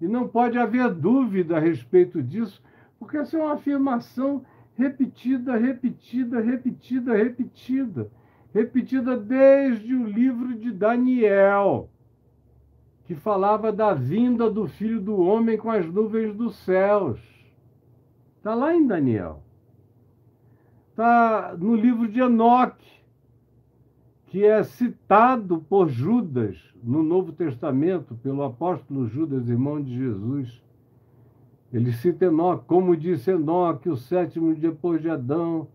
E não pode haver dúvida a respeito disso, porque essa é uma afirmação repetida, repetida, repetida, repetida. Repetida desde o livro de Daniel que falava da vinda do filho do homem com as nuvens dos céus. Está lá em Daniel. Está no livro de Enoque, que é citado por Judas no Novo Testamento, pelo apóstolo Judas, irmão de Jesus. Ele cita Enoque, como disse Enoque, o sétimo depois de Adão,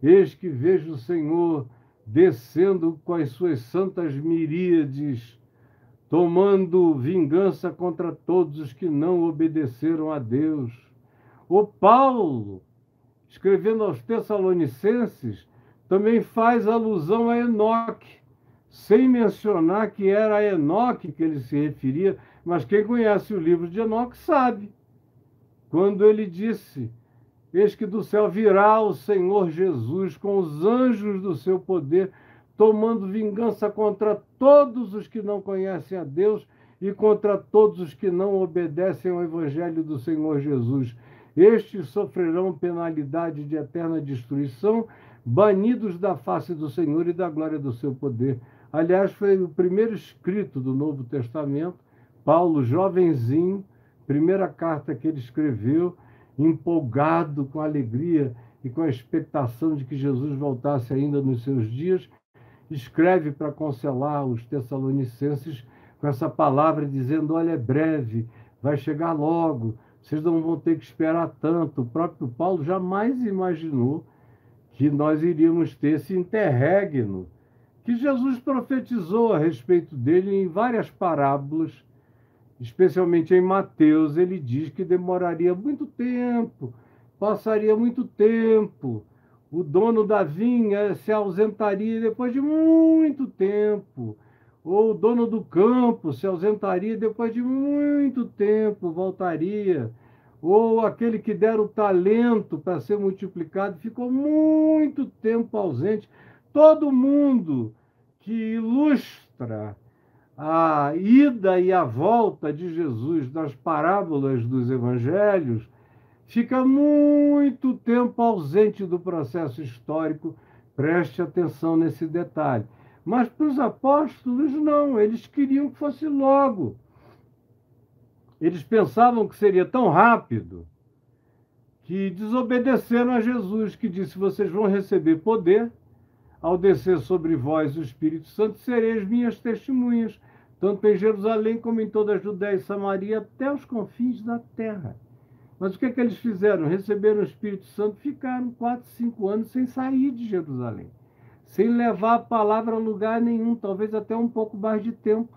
eis que vejo o Senhor descendo com as suas santas miríades tomando vingança contra todos os que não obedeceram a Deus. O Paulo, escrevendo aos Tessalonicenses, também faz alusão a Enoque, sem mencionar que era a Enoque que ele se referia, mas quem conhece o livro de Enoque sabe. Quando ele disse: Eis que do céu virá o Senhor Jesus com os anjos do seu poder tomando vingança contra todos os que não conhecem a Deus e contra todos os que não obedecem ao Evangelho do Senhor Jesus. Estes sofrerão penalidade de eterna destruição, banidos da face do Senhor e da glória do seu poder. Aliás, foi o primeiro escrito do Novo Testamento, Paulo, jovenzinho, primeira carta que ele escreveu, empolgado com alegria e com a expectação de que Jesus voltasse ainda nos seus dias escreve para consolar os Tessalonicenses com essa palavra dizendo: olha, é breve, vai chegar logo, vocês não vão ter que esperar tanto. O próprio Paulo jamais imaginou que nós iríamos ter esse interregno que Jesus profetizou a respeito dele em várias parábolas, especialmente em Mateus, ele diz que demoraria muito tempo, passaria muito tempo o dono da vinha se ausentaria depois de muito tempo, ou o dono do campo se ausentaria depois de muito tempo, voltaria, ou aquele que dera o talento para ser multiplicado ficou muito tempo ausente. Todo mundo que ilustra a ida e a volta de Jesus nas parábolas dos evangelhos fica muito tempo ausente do processo histórico. Preste atenção nesse detalhe. Mas para os apóstolos, não, eles queriam que fosse logo. Eles pensavam que seria tão rápido que desobedeceram a Jesus, que disse: Vocês vão receber poder ao descer sobre vós o Espírito Santo, sereis minhas testemunhas, tanto em Jerusalém como em toda a Judéia e Samaria, até os confins da terra. Mas o que, é que eles fizeram? Receberam o Espírito Santo, ficaram quatro, cinco anos sem sair de Jerusalém, sem levar a palavra a lugar nenhum, talvez até um pouco mais de tempo,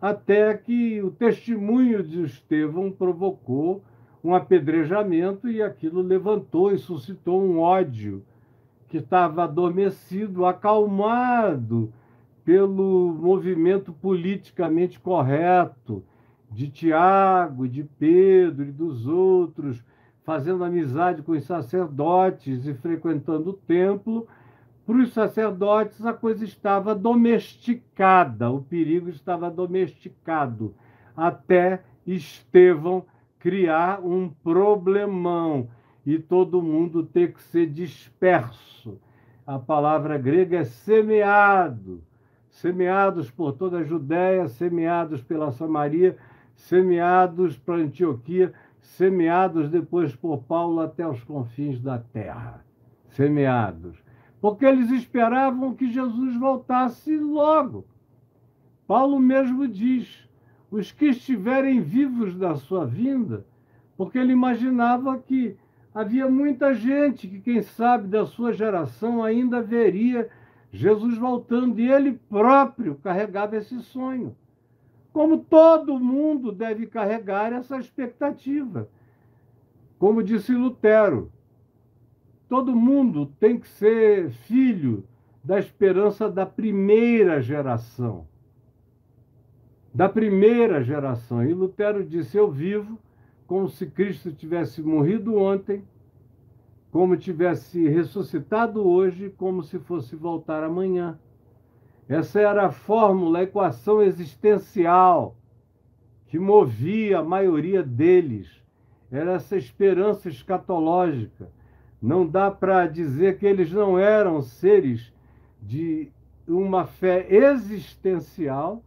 até que o testemunho de Estevão provocou um apedrejamento e aquilo levantou e suscitou um ódio que estava adormecido, acalmado pelo movimento politicamente correto de Tiago, de Pedro e dos outros, fazendo amizade com os sacerdotes e frequentando o templo, para os sacerdotes a coisa estava domesticada, o perigo estava domesticado, até Estevão criar um problemão e todo mundo ter que ser disperso. A palavra grega é semeado, semeados por toda a Judéia, semeados pela Samaria, semeados para Antioquia, semeados depois por Paulo até os confins da terra. Semeados. Porque eles esperavam que Jesus voltasse logo. Paulo mesmo diz: os que estiverem vivos da sua vinda, porque ele imaginava que havia muita gente que, quem sabe, da sua geração ainda veria Jesus voltando, e ele próprio carregava esse sonho como todo mundo deve carregar essa expectativa. Como disse Lutero, todo mundo tem que ser filho da esperança da primeira geração. Da primeira geração. E Lutero disse: Eu vivo como se Cristo tivesse morrido ontem, como tivesse ressuscitado hoje, como se fosse voltar amanhã. Essa era a fórmula, a equação existencial que movia a maioria deles. Era essa esperança escatológica. Não dá para dizer que eles não eram seres de uma fé existencial,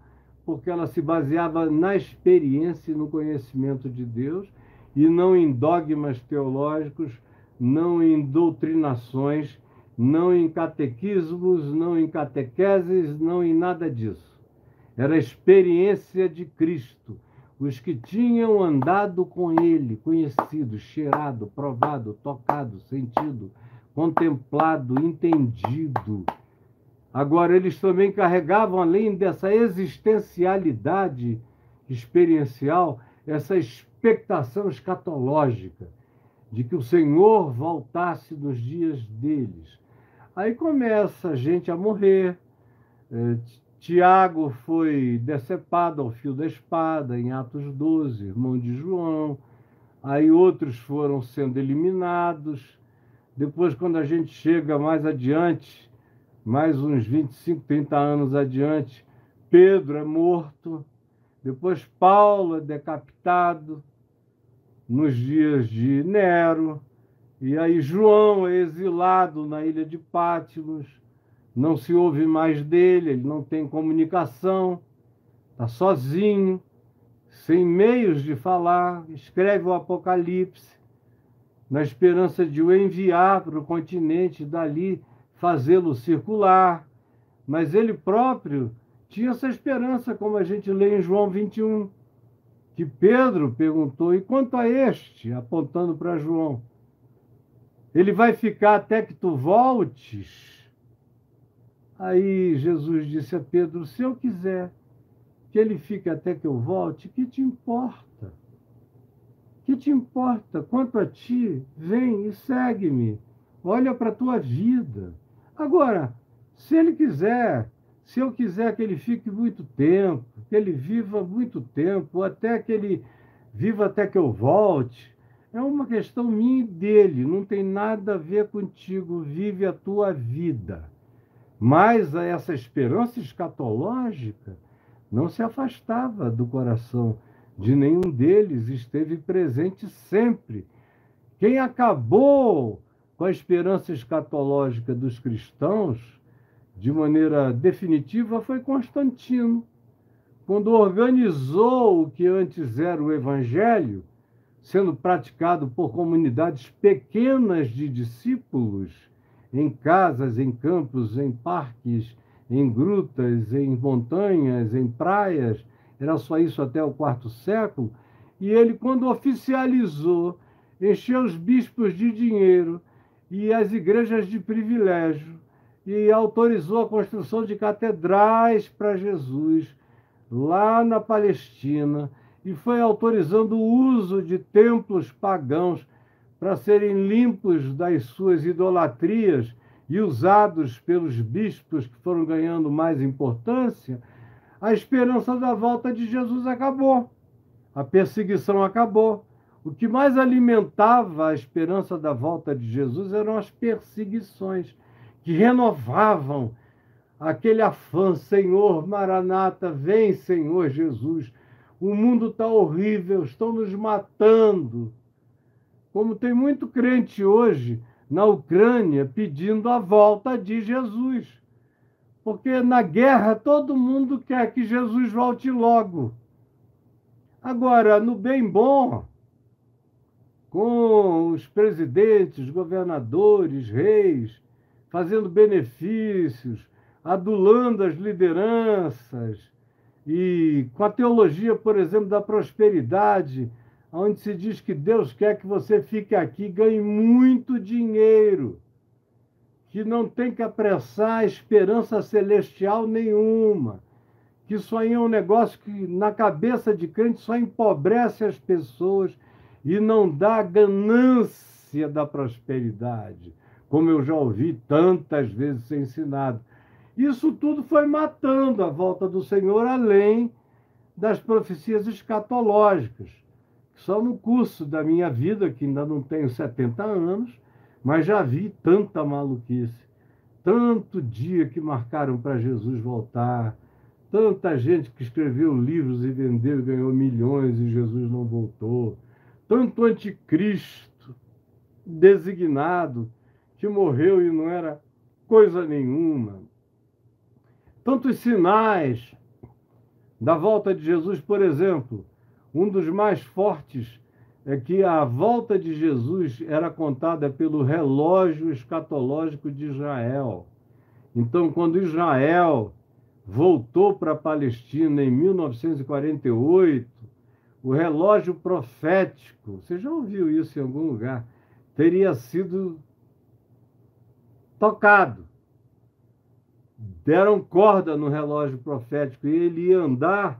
porque ela se baseava na experiência e no conhecimento de Deus, e não em dogmas teológicos, não em doutrinações não em catequismos, não em catequeses, não em nada disso. Era a experiência de Cristo. Os que tinham andado com Ele, conhecido, cheirado, provado, tocado, sentido, contemplado, entendido. Agora, eles também carregavam, além dessa existencialidade experiencial, essa expectação escatológica de que o Senhor voltasse nos dias deles Aí começa a gente a morrer. É, Tiago foi decepado ao fio da espada, em Atos 12, irmão de João. Aí outros foram sendo eliminados. Depois, quando a gente chega mais adiante, mais uns 25, 30 anos adiante, Pedro é morto. Depois, Paulo é decapitado nos dias de Nero. E aí João é exilado na ilha de Pátimos, não se ouve mais dele, ele não tem comunicação, está sozinho, sem meios de falar, escreve o Apocalipse, na esperança de o enviar para o continente, dali fazê-lo circular. Mas ele próprio tinha essa esperança, como a gente lê em João 21, que Pedro perguntou: e quanto a este? apontando para João. Ele vai ficar até que tu voltes. Aí Jesus disse a Pedro: Se eu quiser que ele fique até que eu volte, que te importa? Que te importa? Quanto a ti, vem e segue-me. Olha para a tua vida. Agora, se ele quiser, se eu quiser que ele fique muito tempo, que ele viva muito tempo, até que ele viva até que eu volte, é uma questão minha e dele, não tem nada a ver contigo, vive a tua vida. Mas essa esperança escatológica não se afastava do coração de nenhum deles, esteve presente sempre. Quem acabou com a esperança escatológica dos cristãos de maneira definitiva foi Constantino, quando organizou o que antes era o evangelho sendo praticado por comunidades pequenas de discípulos, em casas, em campos, em parques, em grutas, em montanhas, em praias, era só isso até o quarto século. E ele, quando oficializou, encheu os bispos de dinheiro e as igrejas de privilégio e autorizou a construção de catedrais para Jesus lá na Palestina e foi autorizando o uso de templos pagãos para serem limpos das suas idolatrias e usados pelos bispos que foram ganhando mais importância, a esperança da volta de Jesus acabou. A perseguição acabou. O que mais alimentava a esperança da volta de Jesus eram as perseguições, que renovavam aquele afã: Senhor Maranata, vem, Senhor Jesus. O mundo está horrível, estão nos matando. Como tem muito crente hoje na Ucrânia pedindo a volta de Jesus. Porque na guerra todo mundo quer que Jesus volte logo. Agora, no bem bom, com os presidentes, governadores, reis, fazendo benefícios, adulando as lideranças, e com a teologia, por exemplo, da prosperidade, onde se diz que Deus quer que você fique aqui e ganhe muito dinheiro, que não tem que apressar esperança celestial nenhuma, que isso aí é um negócio que na cabeça de crente só empobrece as pessoas e não dá ganância da prosperidade, como eu já ouvi tantas vezes ser ensinado. Isso tudo foi matando a volta do Senhor, além das profecias escatológicas só no curso da minha vida, que ainda não tenho 70 anos, mas já vi tanta maluquice, tanto dia que marcaram para Jesus voltar, tanta gente que escreveu livros e vendeu e ganhou milhões e Jesus não voltou, tanto anticristo designado que morreu e não era coisa nenhuma, tantos sinais da volta de Jesus, por exemplo, um dos mais fortes é que a volta de Jesus era contada pelo relógio escatológico de Israel. Então, quando Israel voltou para a Palestina em 1948, o relógio profético, você já ouviu isso em algum lugar, teria sido tocado. Deram corda no relógio profético e ele ia andar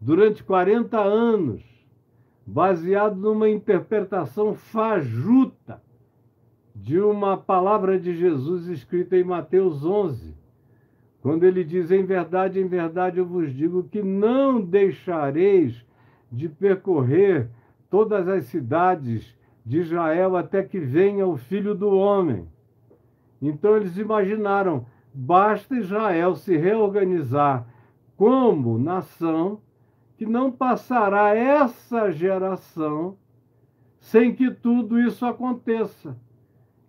durante 40 anos, baseado numa interpretação fajuta de uma palavra de Jesus escrita em Mateus 11, quando ele diz: Em verdade, em verdade eu vos digo que não deixareis de percorrer todas as cidades de Israel até que venha o filho do homem. Então eles imaginaram: basta Israel se reorganizar como nação que não passará essa geração sem que tudo isso aconteça.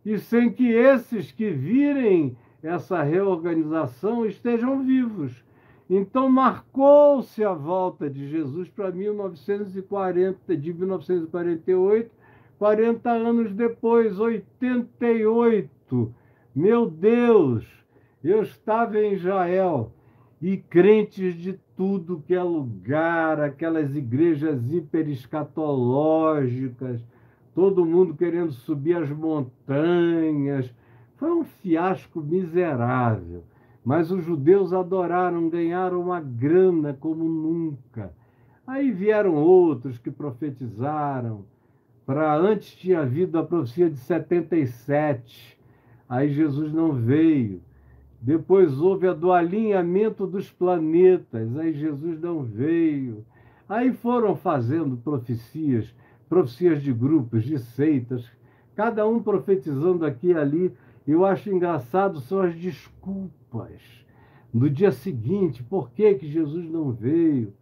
E sem que esses que virem essa reorganização estejam vivos. Então marcou-se a volta de Jesus para 1940, de 1948, 40 anos depois, 88. Meu Deus, eu estava em Israel e crentes de tudo que é lugar, aquelas igrejas hiperescatológicas, todo mundo querendo subir as montanhas. Foi um fiasco miserável. Mas os judeus adoraram, ganharam uma grana como nunca. Aí vieram outros que profetizaram. Para antes tinha havido a profecia de 77. Aí Jesus não veio. Depois houve a do alinhamento dos planetas, aí Jesus não veio. Aí foram fazendo profecias, profecias de grupos, de seitas, cada um profetizando aqui e ali. Eu acho engraçado são as desculpas. No dia seguinte, por que, que Jesus não veio?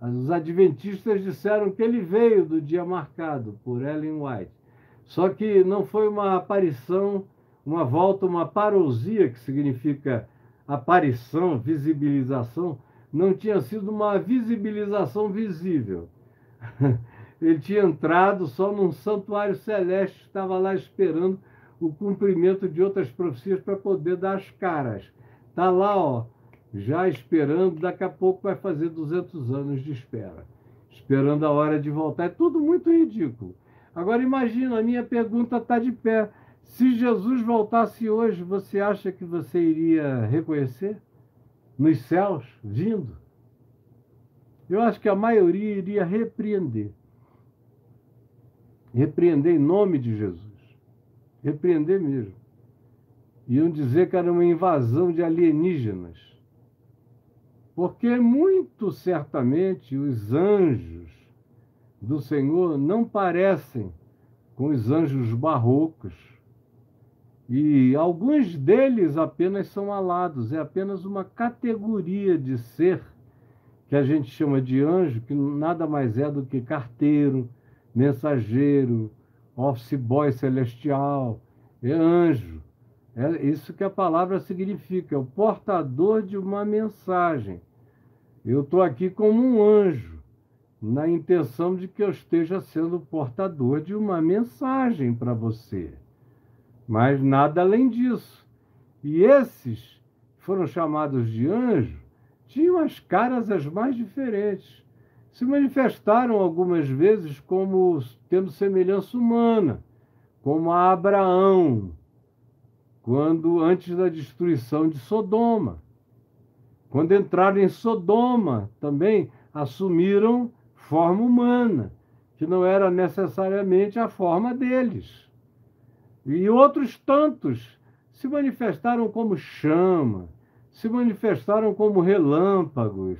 Os adventistas disseram que ele veio do dia marcado por Ellen White. Só que não foi uma aparição uma volta, uma parousia, que significa aparição, visibilização, não tinha sido uma visibilização visível. Ele tinha entrado só num santuário celeste, estava lá esperando o cumprimento de outras profecias para poder dar as caras. Está lá, ó, já esperando, daqui a pouco vai fazer 200 anos de espera. esperando a hora de voltar. É tudo muito ridículo. Agora imagina, a minha pergunta está de pé. Se Jesus voltasse hoje, você acha que você iria reconhecer? Nos céus, vindo? Eu acho que a maioria iria repreender. Repreender em nome de Jesus. Repreender mesmo. Iam dizer que era uma invasão de alienígenas. Porque muito certamente os anjos do Senhor não parecem com os anjos barrocos. E alguns deles apenas são alados, é apenas uma categoria de ser que a gente chama de anjo, que nada mais é do que carteiro, mensageiro, office boy celestial, é anjo. É isso que a palavra significa, é o portador de uma mensagem. Eu estou aqui como um anjo na intenção de que eu esteja sendo portador de uma mensagem para você. Mas nada além disso. E esses foram chamados de anjo, tinham as caras as mais diferentes. Se manifestaram algumas vezes como tendo semelhança humana, como a Abraão, quando antes da destruição de Sodoma. Quando entraram em Sodoma, também assumiram forma humana, que não era necessariamente a forma deles. E outros tantos se manifestaram como chama, se manifestaram como relâmpagos,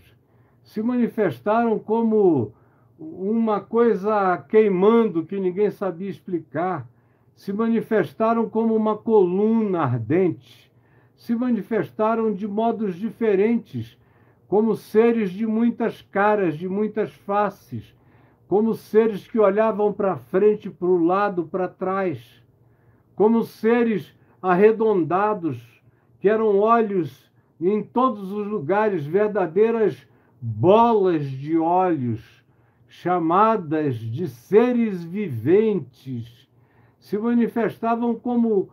se manifestaram como uma coisa queimando que ninguém sabia explicar, se manifestaram como uma coluna ardente, se manifestaram de modos diferentes como seres de muitas caras, de muitas faces, como seres que olhavam para frente, para o lado, para trás, como seres arredondados, que eram olhos em todos os lugares, verdadeiras bolas de olhos, chamadas de seres viventes, se manifestavam como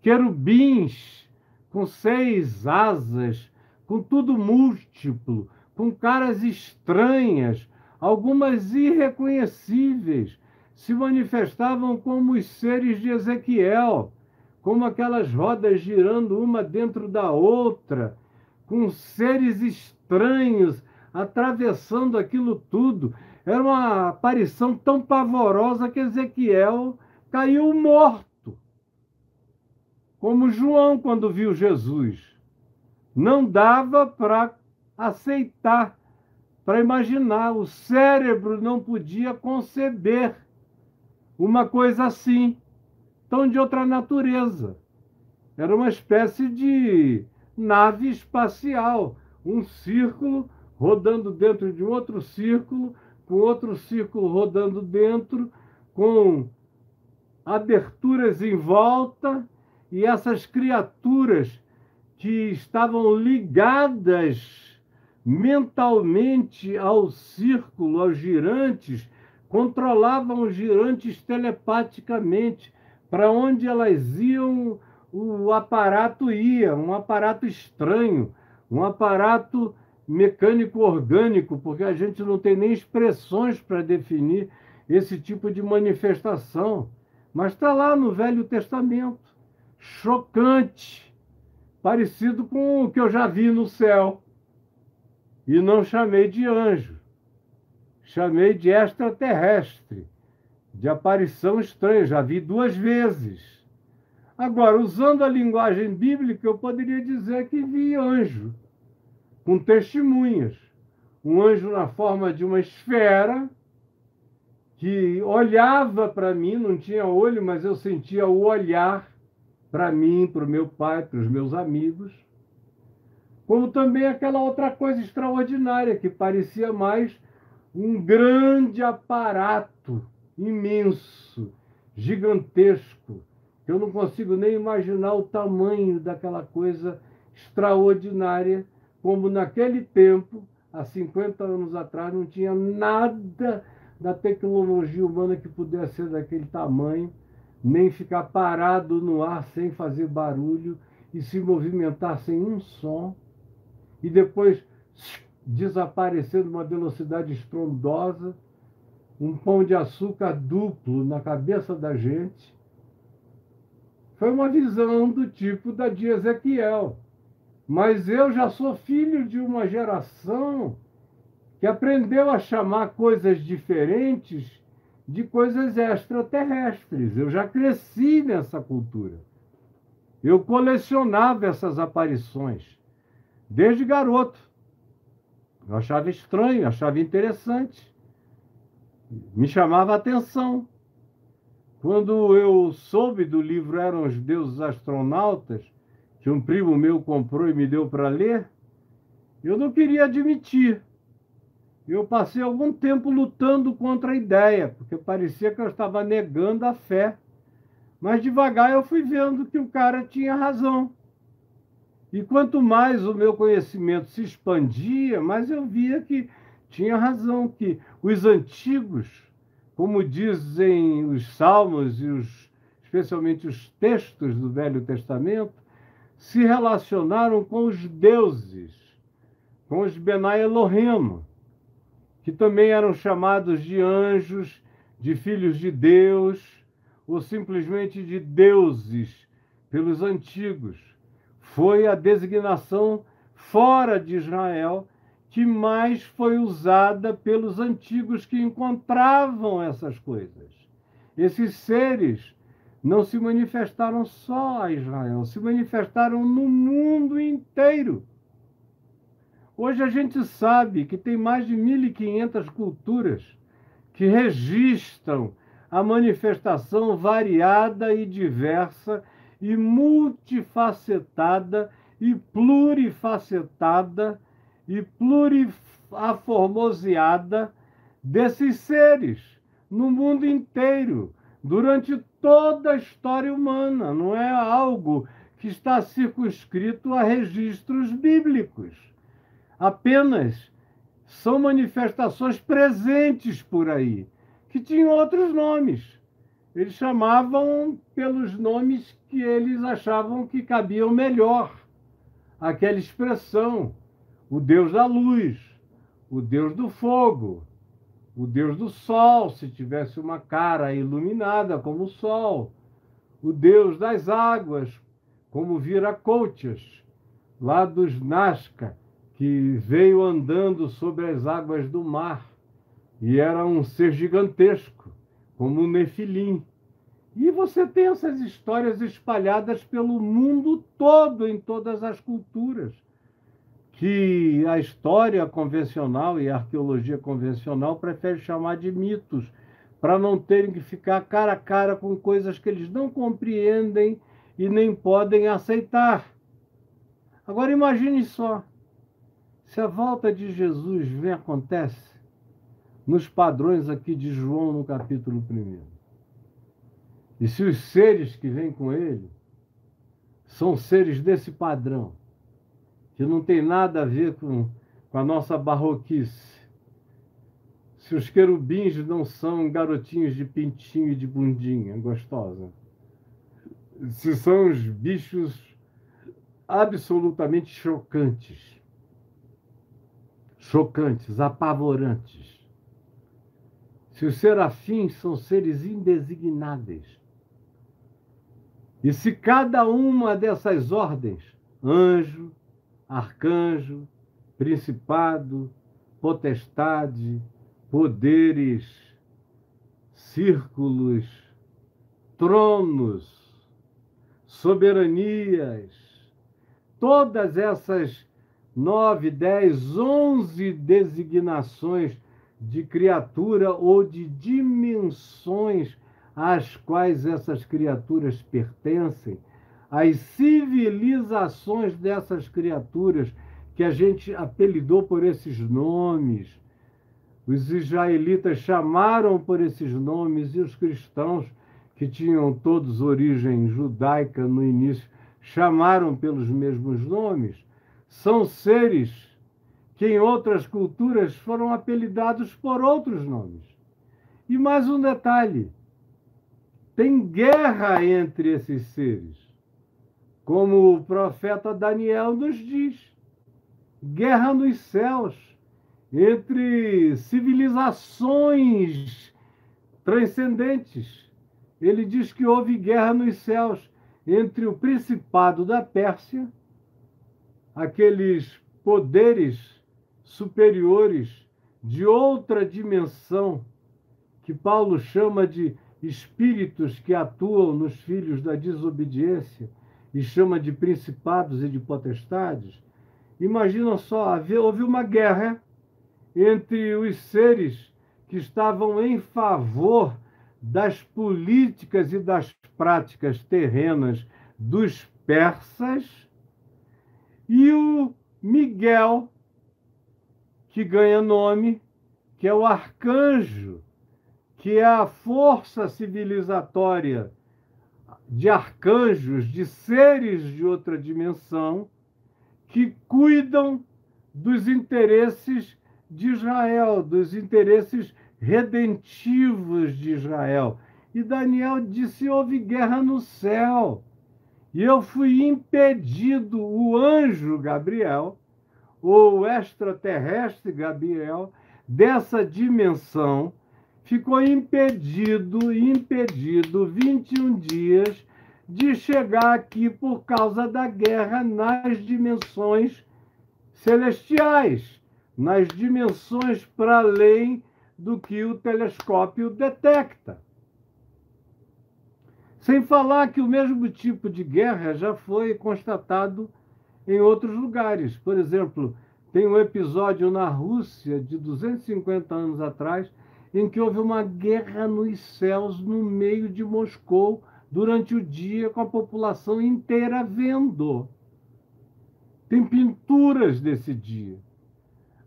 querubins com seis asas, com tudo múltiplo, com caras estranhas, algumas irreconhecíveis, se manifestavam como os seres de Ezequiel, como aquelas rodas girando uma dentro da outra, com seres estranhos atravessando aquilo tudo. Era uma aparição tão pavorosa que Ezequiel caiu morto. Como João quando viu Jesus não dava para aceitar, para imaginar. O cérebro não podia conceber uma coisa assim, tão de outra natureza. Era uma espécie de nave espacial, um círculo rodando dentro de outro círculo, com outro círculo rodando dentro, com aberturas em volta, e essas criaturas que estavam ligadas mentalmente ao círculo, aos girantes, controlavam os girantes telepaticamente. Para onde elas iam, o aparato ia, um aparato estranho, um aparato mecânico orgânico, porque a gente não tem nem expressões para definir esse tipo de manifestação. Mas está lá no Velho Testamento. Chocante parecido com o que eu já vi no céu. E não chamei de anjo, chamei de extraterrestre, de aparição estranha, já vi duas vezes. Agora, usando a linguagem bíblica, eu poderia dizer que vi anjo, com testemunhas. Um anjo na forma de uma esfera, que olhava para mim, não tinha olho, mas eu sentia o olhar para mim, para o meu pai, para os meus amigos, como também aquela outra coisa extraordinária que parecia mais um grande aparato imenso, gigantesco. Eu não consigo nem imaginar o tamanho daquela coisa extraordinária, como naquele tempo, há 50 anos atrás, não tinha nada da tecnologia humana que pudesse ser daquele tamanho nem ficar parado no ar sem fazer barulho e se movimentar sem um som, e depois desaparecendo uma velocidade estrondosa, um pão de açúcar duplo na cabeça da gente. Foi uma visão do tipo da de Ezequiel. Mas eu já sou filho de uma geração que aprendeu a chamar coisas diferentes de coisas extraterrestres. Eu já cresci nessa cultura. Eu colecionava essas aparições desde garoto. Eu achava estranho, achava interessante. Me chamava a atenção. Quando eu soube do livro Eram os Deuses Astronautas, que um primo meu comprou e me deu para ler, eu não queria admitir. Eu passei algum tempo lutando contra a ideia, porque parecia que eu estava negando a fé. Mas devagar eu fui vendo que o cara tinha razão. E quanto mais o meu conhecimento se expandia, mais eu via que tinha razão, que os antigos, como dizem os salmos e os, especialmente os textos do Velho Testamento, se relacionaram com os deuses, com os Benai Elohim, que também eram chamados de anjos, de filhos de Deus, ou simplesmente de deuses pelos antigos. Foi a designação fora de Israel que mais foi usada pelos antigos que encontravam essas coisas. Esses seres não se manifestaram só a Israel, se manifestaram no mundo inteiro. Hoje a gente sabe que tem mais de 1.500 culturas que registram a manifestação variada e diversa e multifacetada e plurifacetada e pluriaformoseada desses seres no mundo inteiro durante toda a história humana, não é algo que está circunscrito a registros bíblicos. Apenas são manifestações presentes por aí, que tinham outros nomes. Eles chamavam pelos nomes que eles achavam que cabiam melhor. Aquela expressão: o Deus da luz, o Deus do fogo, o deus do sol, se tivesse uma cara iluminada como o sol, o deus das águas, como Viracoutias, lá dos Nazca, que veio andando sobre as águas do mar e era um ser gigantesco, como o Nefilim. E você tem essas histórias espalhadas pelo mundo todo, em todas as culturas que a história convencional e a arqueologia convencional prefere chamar de mitos, para não terem que ficar cara a cara com coisas que eles não compreendem e nem podem aceitar. Agora imagine só, se a volta de Jesus vem acontece nos padrões aqui de João no capítulo 1. E se os seres que vêm com ele são seres desse padrão, que não tem nada a ver com, com a nossa barroquice. Se os querubins não são garotinhos de pintinho e de bundinha gostosa. Se são os bichos absolutamente chocantes. Chocantes, apavorantes. Se os serafins são seres indesignáveis. E se cada uma dessas ordens, anjo, arcanjo, principado, potestade, poderes, círculos, tronos, soberanias, todas essas nove, dez, onze designações de criatura ou de dimensões às quais essas criaturas pertencem as civilizações dessas criaturas que a gente apelidou por esses nomes. Os israelitas chamaram por esses nomes e os cristãos, que tinham todos origem judaica no início, chamaram pelos mesmos nomes. São seres que em outras culturas foram apelidados por outros nomes. E mais um detalhe: tem guerra entre esses seres como o profeta Daniel nos diz: guerra nos céus. entre civilizações transcendentes. Ele diz que houve guerra nos céus entre o principado da Pérsia, aqueles poderes superiores de outra dimensão, que Paulo chama de espíritos que atuam nos filhos da desobediência e chama de principados e de potestades. Imagina só, houve uma guerra entre os seres que estavam em favor das políticas e das práticas terrenas dos persas e o Miguel, que ganha nome, que é o arcanjo, que é a força civilizatória de arcanjos, de seres de outra dimensão, que cuidam dos interesses de Israel, dos interesses redentivos de Israel. E Daniel disse: houve guerra no céu. E eu fui impedido, o anjo Gabriel, ou extraterrestre Gabriel, dessa dimensão, ficou impedido, impedido 21 dias de chegar aqui por causa da guerra nas dimensões celestiais nas dimensões para além do que o telescópio detecta. Sem falar que o mesmo tipo de guerra já foi constatado em outros lugares. Por exemplo, tem um episódio na Rússia de 250 anos atrás em que houve uma guerra nos céus no meio de Moscou durante o dia com a população inteira vendo. Tem pinturas desse dia.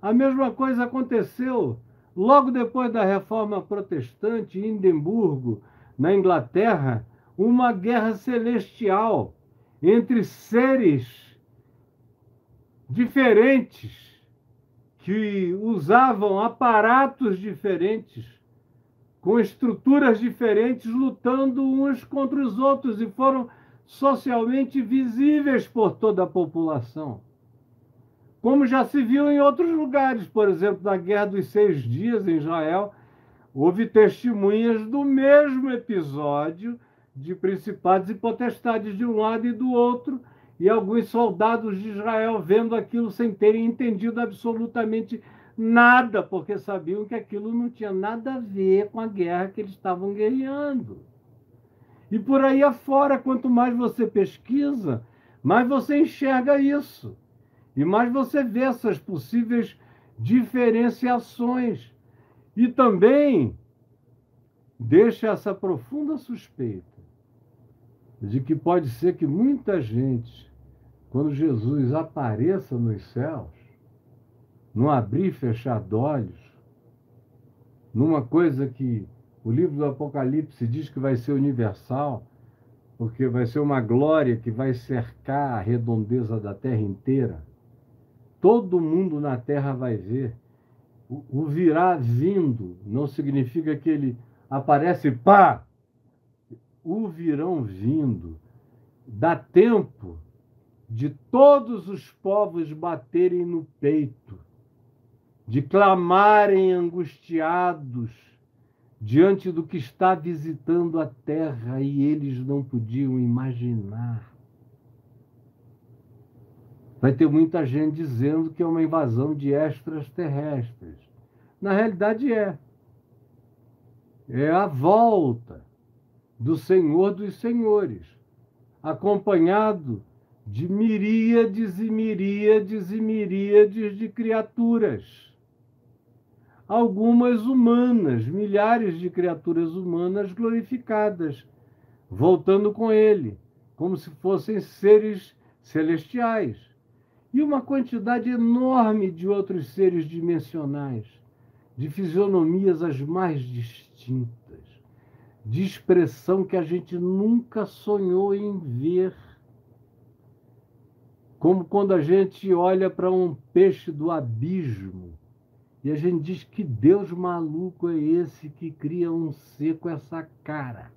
A mesma coisa aconteceu logo depois da reforma protestante em Edimburgo, na Inglaterra, uma guerra celestial entre seres diferentes que usavam aparatos diferentes, com estruturas diferentes, lutando uns contra os outros e foram socialmente visíveis por toda a população. Como já se viu em outros lugares, por exemplo, na Guerra dos Seis Dias em Israel, houve testemunhas do mesmo episódio de principados e potestades de um lado e do outro, e alguns soldados de Israel vendo aquilo sem terem entendido absolutamente nada, porque sabiam que aquilo não tinha nada a ver com a guerra que eles estavam guerreando. E por aí afora, quanto mais você pesquisa, mais você enxerga isso. E mais você vê essas possíveis diferenciações. E também deixa essa profunda suspeita de que pode ser que muita gente, quando Jesus apareça nos céus, num abrir e fechar olhos, numa coisa que o livro do Apocalipse diz que vai ser universal, porque vai ser uma glória que vai cercar a redondeza da terra inteira todo mundo na terra vai ver. O virá vindo não significa que ele aparece, pá! O virão vindo. Dá tempo de todos os povos baterem no peito, de clamarem angustiados diante do que está visitando a terra e eles não podiam imaginar. Vai ter muita gente dizendo que é uma invasão de extraterrestres. Na realidade é. É a volta do Senhor dos Senhores, acompanhado de miríades e miríades e miríades de criaturas. Algumas humanas, milhares de criaturas humanas glorificadas, voltando com ele, como se fossem seres celestiais e uma quantidade enorme de outros seres dimensionais, de fisionomias as mais distintas, de expressão que a gente nunca sonhou em ver. Como quando a gente olha para um peixe do abismo e a gente diz que Deus maluco é esse que cria um ser com essa cara,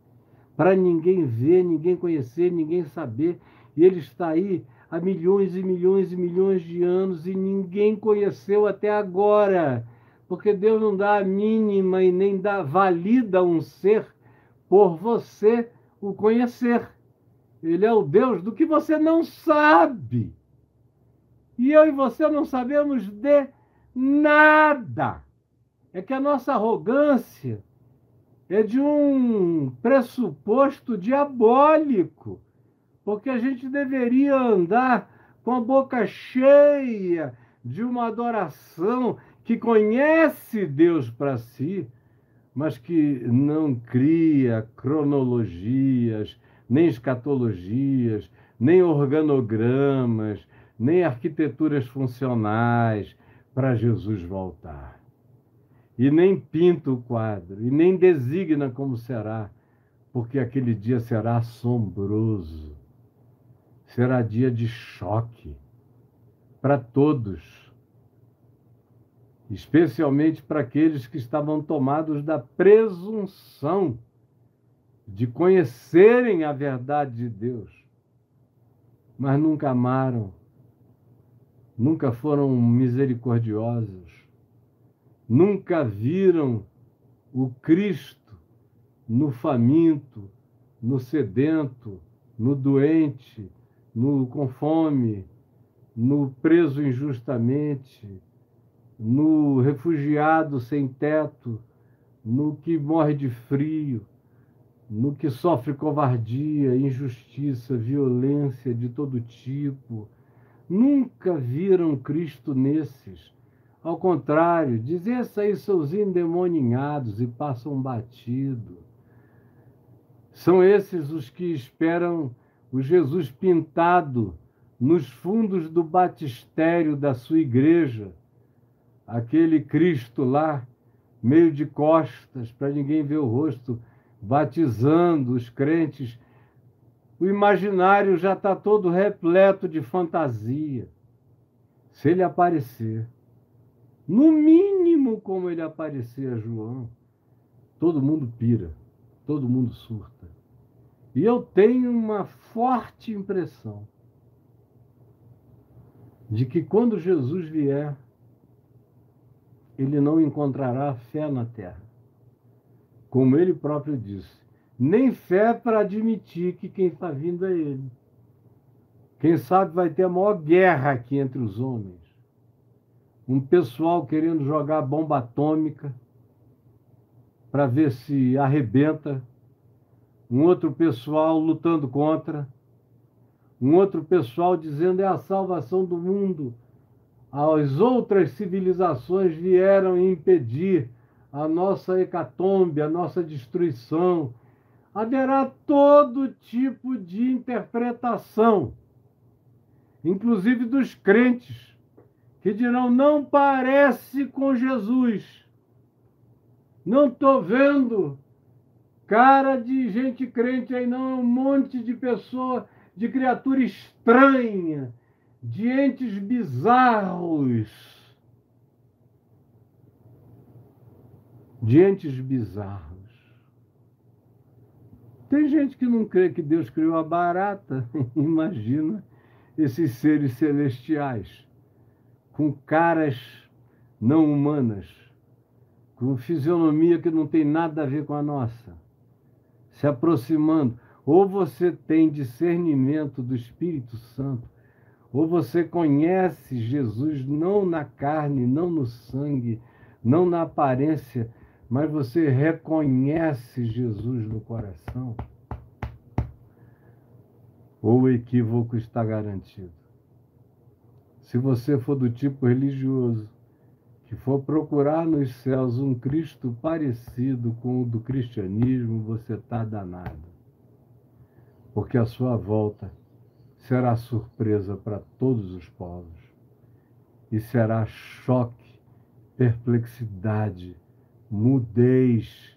para ninguém ver, ninguém conhecer, ninguém saber, e ele está aí há milhões e milhões e milhões de anos e ninguém conheceu até agora. Porque Deus não dá a mínima e nem dá valida um ser por você o conhecer. Ele é o Deus do que você não sabe. E eu e você não sabemos de nada. É que a nossa arrogância é de um pressuposto diabólico, porque a gente deveria andar com a boca cheia de uma adoração que conhece Deus para si, mas que não cria cronologias, nem escatologias, nem organogramas, nem arquiteturas funcionais para Jesus voltar. E nem pinta o quadro, e nem designa como será, porque aquele dia será assombroso. Será dia de choque para todos, especialmente para aqueles que estavam tomados da presunção de conhecerem a verdade de Deus, mas nunca amaram nunca foram misericordiosos, nunca viram o Cristo no faminto, no sedento, no doente, no com fome, no preso injustamente, no refugiado sem teto, no que morre de frio, no que sofre covardia, injustiça, violência de todo tipo Nunca viram Cristo nesses. Ao contrário, dizem aí os endemoninhados e passam batido. São esses os que esperam o Jesus pintado nos fundos do batistério da sua igreja, aquele Cristo lá, meio de costas, para ninguém ver o rosto, batizando os crentes o imaginário já está todo repleto de fantasia. Se ele aparecer, no mínimo como ele aparecer a João, todo mundo pira, todo mundo surta. E eu tenho uma forte impressão de que quando Jesus vier, ele não encontrará fé na terra. Como ele próprio disse, nem fé para admitir que quem está vindo é ele. Quem sabe vai ter a maior guerra aqui entre os homens. Um pessoal querendo jogar bomba atômica para ver se arrebenta. Um outro pessoal lutando contra. Um outro pessoal dizendo é a salvação do mundo. As outras civilizações vieram impedir a nossa hecatombe, a nossa destruição, haverá todo tipo de interpretação, inclusive dos crentes, que dirão: não parece com Jesus. Não estou vendo cara de gente crente aí, não, é um monte de pessoa, de criatura estranha, de entes bizarros. De entes bizarros. Tem gente que não crê que Deus criou a barata. Imagina esses seres celestiais, com caras não humanas, com fisionomia que não tem nada a ver com a nossa, se aproximando. Ou você tem discernimento do Espírito Santo, ou você conhece Jesus não na carne, não no sangue, não na aparência, mas você reconhece Jesus no coração, ou o equívoco está garantido. Se você for do tipo religioso, que for procurar nos céus um Cristo parecido com o do cristianismo, você está danado. Porque a sua volta será surpresa para todos os povos e será choque, perplexidade mudez,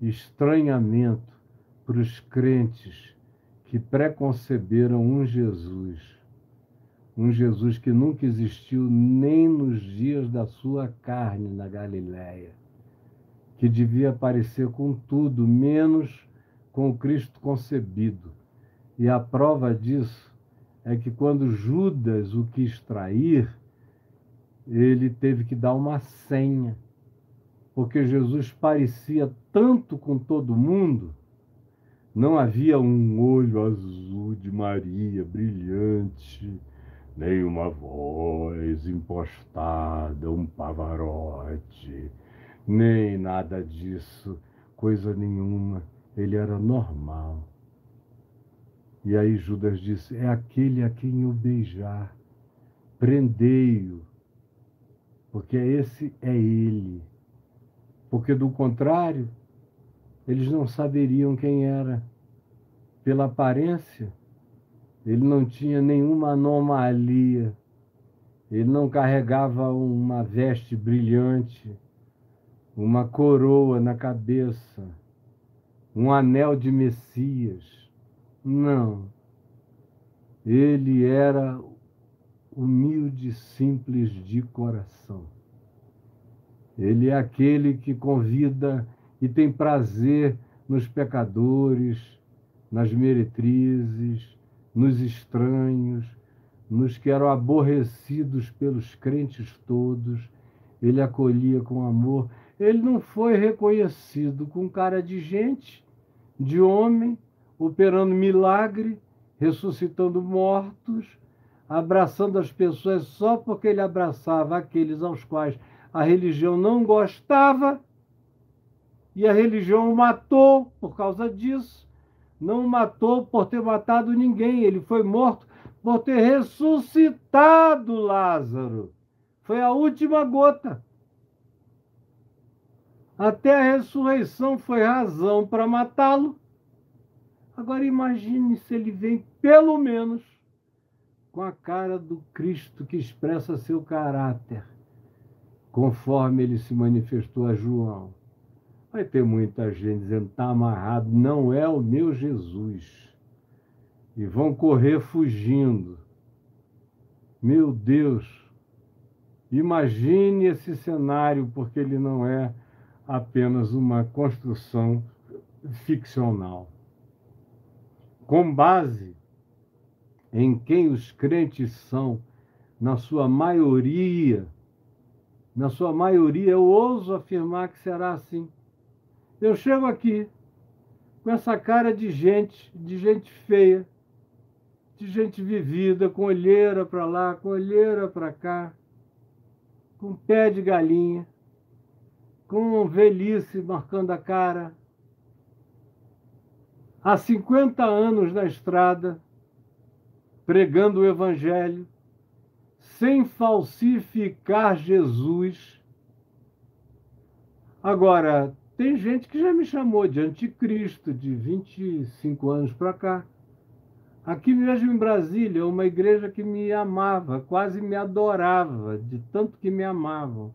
estranhamento para os crentes que preconceberam um Jesus, um Jesus que nunca existiu nem nos dias da sua carne na Galiléia, que devia aparecer com tudo, menos com o Cristo concebido. E a prova disso é que quando Judas o quis trair, ele teve que dar uma senha, porque Jesus parecia tanto com todo mundo, não havia um olho azul de Maria brilhante, nem uma voz impostada, um pavarote, nem nada disso, coisa nenhuma. Ele era normal. E aí Judas disse: É aquele a quem eu beijar, prendei-o, porque esse é ele. Porque do contrário, eles não saberiam quem era. Pela aparência, ele não tinha nenhuma anomalia, ele não carregava uma veste brilhante, uma coroa na cabeça, um anel de Messias não. Ele era humilde, simples de coração. Ele é aquele que convida e tem prazer nos pecadores, nas meretrizes, nos estranhos, nos que eram aborrecidos pelos crentes todos. Ele acolhia com amor. Ele não foi reconhecido com cara de gente, de homem, operando milagre, ressuscitando mortos, abraçando as pessoas só porque ele abraçava aqueles aos quais a religião não gostava e a religião o matou por causa disso. Não o matou por ter matado ninguém, ele foi morto por ter ressuscitado Lázaro. Foi a última gota. Até a ressurreição foi razão para matá-lo. Agora imagine se ele vem, pelo menos, com a cara do Cristo que expressa seu caráter, conforme ele se manifestou a João. Vai ter muita gente dizendo: está amarrado, não é o meu Jesus. E vão correr fugindo. Meu Deus, imagine esse cenário, porque ele não é apenas uma construção ficcional com base em quem os crentes são, na sua maioria, na sua maioria, eu ouso afirmar que será assim. Eu chego aqui com essa cara de gente, de gente feia, de gente vivida, com olheira para lá, com olheira para cá, com pé de galinha, com velhice marcando a cara, há 50 anos na estrada, pregando o Evangelho, sem falsificar Jesus. Agora, tem gente que já me chamou de anticristo de 25 anos para cá. Aqui mesmo em Brasília, uma igreja que me amava, quase me adorava, de tanto que me amavam.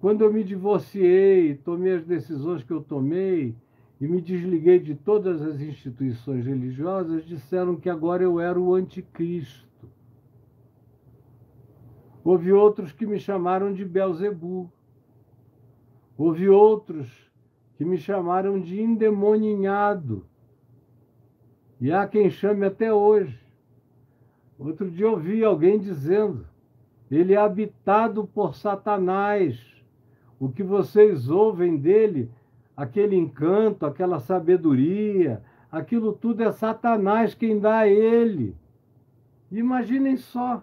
Quando eu me divorciei, tomei as decisões que eu tomei, e me desliguei de todas as instituições religiosas, disseram que agora eu era o anticristo. Houve outros que me chamaram de Belzebu. Houve outros que me chamaram de endemoninhado. E há quem chame até hoje. Outro dia ouvi alguém dizendo: ele é habitado por Satanás. O que vocês ouvem dele aquele encanto, aquela sabedoria, aquilo tudo é Satanás quem dá a ele. Imaginem só.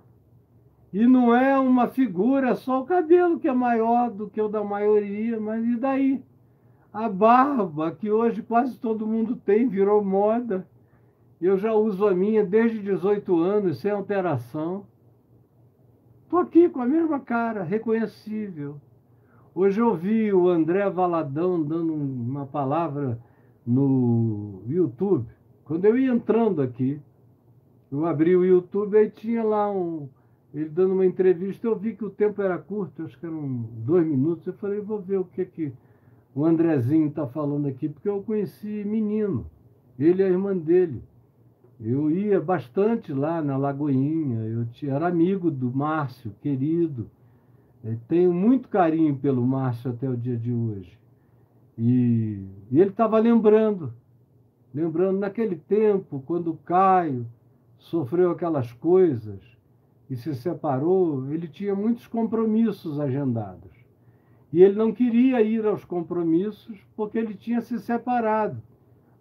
E não é uma figura, é só o cabelo que é maior do que o da maioria, mas e daí? A barba, que hoje quase todo mundo tem, virou moda. Eu já uso a minha desde 18 anos, sem alteração. Estou aqui com a mesma cara, reconhecível. Hoje eu vi o André Valadão dando uma palavra no YouTube. Quando eu ia entrando aqui, eu abri o YouTube e tinha lá um, ele dando uma entrevista. Eu vi que o tempo era curto, acho que eram dois minutos. Eu falei, vou ver o que, que o Andrezinho está falando aqui, porque eu conheci menino, ele e a irmã dele. Eu ia bastante lá na Lagoinha, eu era amigo do Márcio, querido. Tenho muito carinho pelo Márcio até o dia de hoje. E, e ele estava lembrando, lembrando naquele tempo, quando o Caio sofreu aquelas coisas e se separou, ele tinha muitos compromissos agendados. E ele não queria ir aos compromissos porque ele tinha se separado.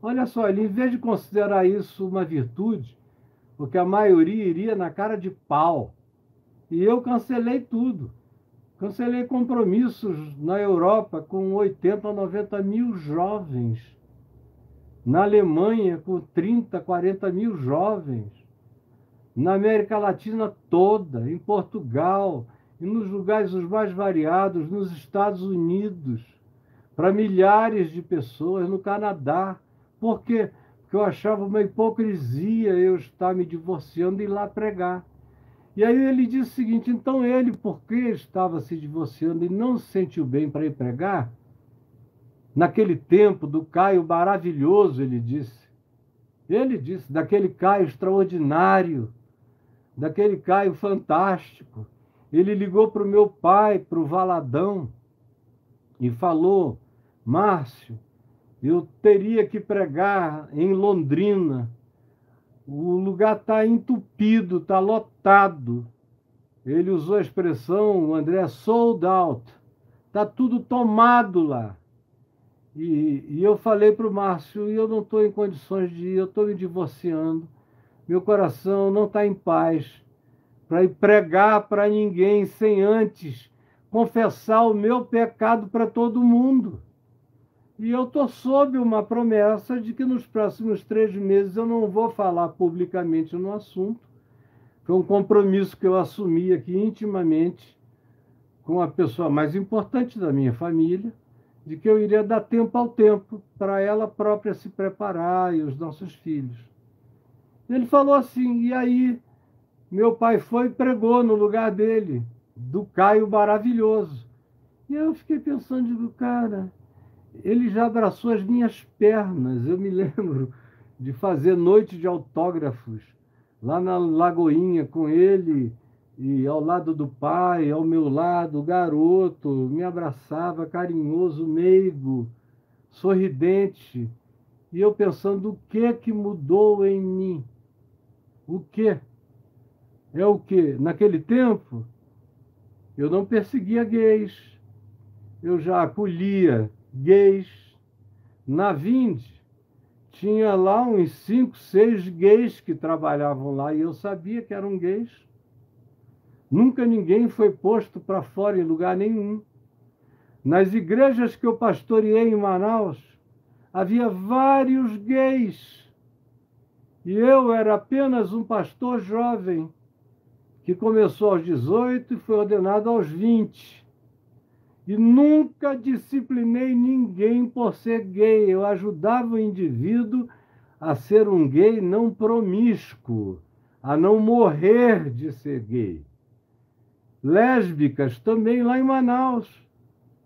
Olha só, ele, em vez de considerar isso uma virtude, porque a maioria iria na cara de pau. E eu cancelei tudo. Cancelei compromissos na Europa com 80 ou 90 mil jovens. Na Alemanha, com 30, 40 mil jovens. Na América Latina toda, em Portugal, e nos lugares os mais variados, nos Estados Unidos, para milhares de pessoas, no Canadá. Por quê? Porque eu achava uma hipocrisia eu estar me divorciando e ir lá pregar. E aí ele disse o seguinte: então ele, porque estava se divorciando e não se sentiu bem para ir pregar, naquele tempo do Caio maravilhoso, ele disse. Ele disse, daquele Caio extraordinário, daquele Caio fantástico. Ele ligou para o meu pai, para o Valadão, e falou: Márcio, eu teria que pregar em Londrina. O lugar está entupido, está lotado. Ele usou a expressão, o André, sold out. Está tudo tomado lá. E, e eu falei para o Márcio, eu não estou em condições de ir, eu estou me divorciando. Meu coração não está em paz para ir pregar para ninguém sem antes confessar o meu pecado para todo mundo. E eu estou sob uma promessa de que nos próximos três meses eu não vou falar publicamente no assunto. Foi um compromisso que eu assumi aqui intimamente com a pessoa mais importante da minha família, de que eu iria dar tempo ao tempo para ela própria se preparar e os nossos filhos. Ele falou assim, e aí meu pai foi e pregou no lugar dele, do Caio Maravilhoso. E eu fiquei pensando, digo, cara, ele já abraçou as minhas pernas. Eu me lembro de fazer noite de autógrafos lá na Lagoinha com ele e ao lado do pai, ao meu lado, o garoto me abraçava carinhoso, meigo, sorridente. E eu pensando, o que que mudou em mim? O que? é o que? Naquele tempo, eu não perseguia gays, eu já acolhia gays. Na Vinde, tinha lá uns cinco, seis gays que trabalhavam lá e eu sabia que eram gays. Nunca ninguém foi posto para fora em lugar nenhum. Nas igrejas que eu pastoreei em Manaus, havia vários gays. E eu era apenas um pastor jovem que começou aos 18 e foi ordenado aos 20. E nunca disciplinei ninguém por ser gay. Eu ajudava o indivíduo a ser um gay não promíscuo, a não morrer de ser gay. Lésbicas também lá em Manaus.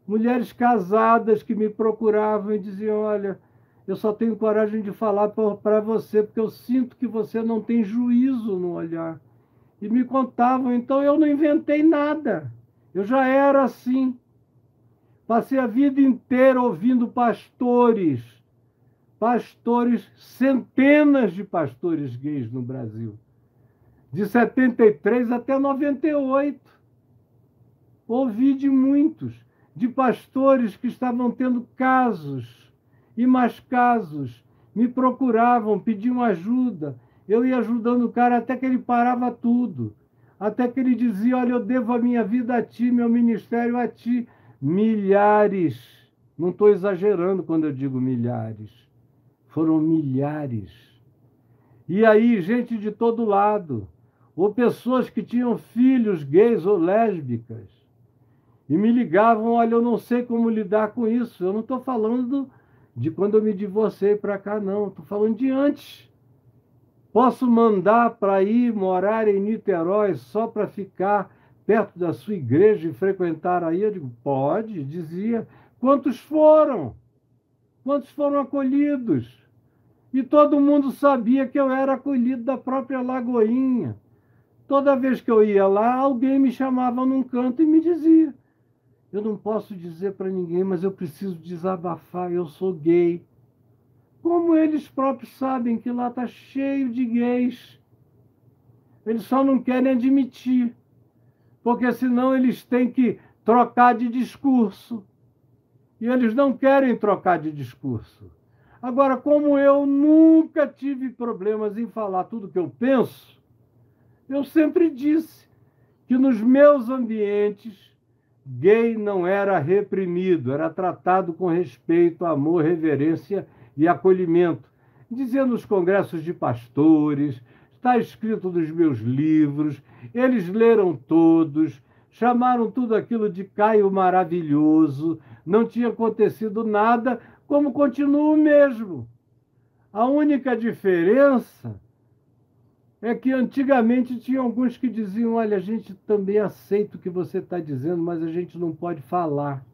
Mulheres casadas que me procuravam e diziam: Olha, eu só tenho coragem de falar para você porque eu sinto que você não tem juízo no olhar e me contavam. Então eu não inventei nada. Eu já era assim. Passei a vida inteira ouvindo pastores, pastores, centenas de pastores gays no Brasil, de 73 até 98. Ouvi de muitos, de pastores que estavam tendo casos e mais casos, me procuravam, pediam ajuda eu ia ajudando o cara até que ele parava tudo. Até que ele dizia: Olha, eu devo a minha vida a ti, meu ministério a ti. Milhares. Não estou exagerando quando eu digo milhares. Foram milhares. E aí, gente de todo lado. Ou pessoas que tinham filhos gays ou lésbicas. E me ligavam: Olha, eu não sei como lidar com isso. Eu não estou falando de quando eu me divorciei para cá, não. Estou falando de antes Posso mandar para ir morar em Niterói só para ficar perto da sua igreja e frequentar aí? Eu digo, pode, dizia. Quantos foram? Quantos foram acolhidos? E todo mundo sabia que eu era acolhido da própria Lagoinha. Toda vez que eu ia lá, alguém me chamava num canto e me dizia: Eu não posso dizer para ninguém, mas eu preciso desabafar, eu sou gay. Como eles próprios sabem que lá está cheio de gays. Eles só não querem admitir, porque senão eles têm que trocar de discurso. E eles não querem trocar de discurso. Agora, como eu nunca tive problemas em falar tudo que eu penso, eu sempre disse que nos meus ambientes gay não era reprimido, era tratado com respeito, amor, reverência e acolhimento. Dizia nos congressos de pastores, está escrito nos meus livros, eles leram todos, chamaram tudo aquilo de Caio maravilhoso, não tinha acontecido nada, como continua o mesmo. A única diferença é que antigamente tinha alguns que diziam: olha, a gente também aceita o que você está dizendo, mas a gente não pode falar,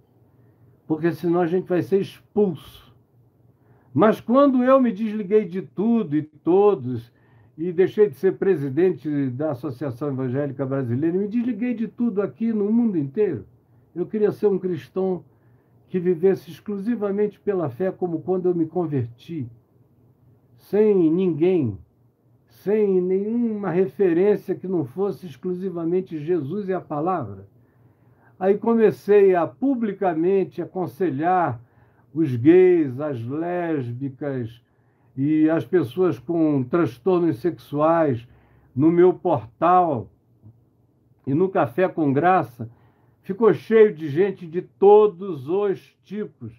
porque senão a gente vai ser expulso. Mas quando eu me desliguei de tudo e todos e deixei de ser presidente da Associação Evangélica Brasileira, me desliguei de tudo aqui no mundo inteiro. Eu queria ser um cristão que vivesse exclusivamente pela fé, como quando eu me converti, sem ninguém sem nenhuma referência que não fosse exclusivamente Jesus e a palavra. Aí comecei a publicamente aconselhar os gays, as lésbicas e as pessoas com transtornos sexuais no meu portal e no Café com Graça. Ficou cheio de gente de todos os tipos,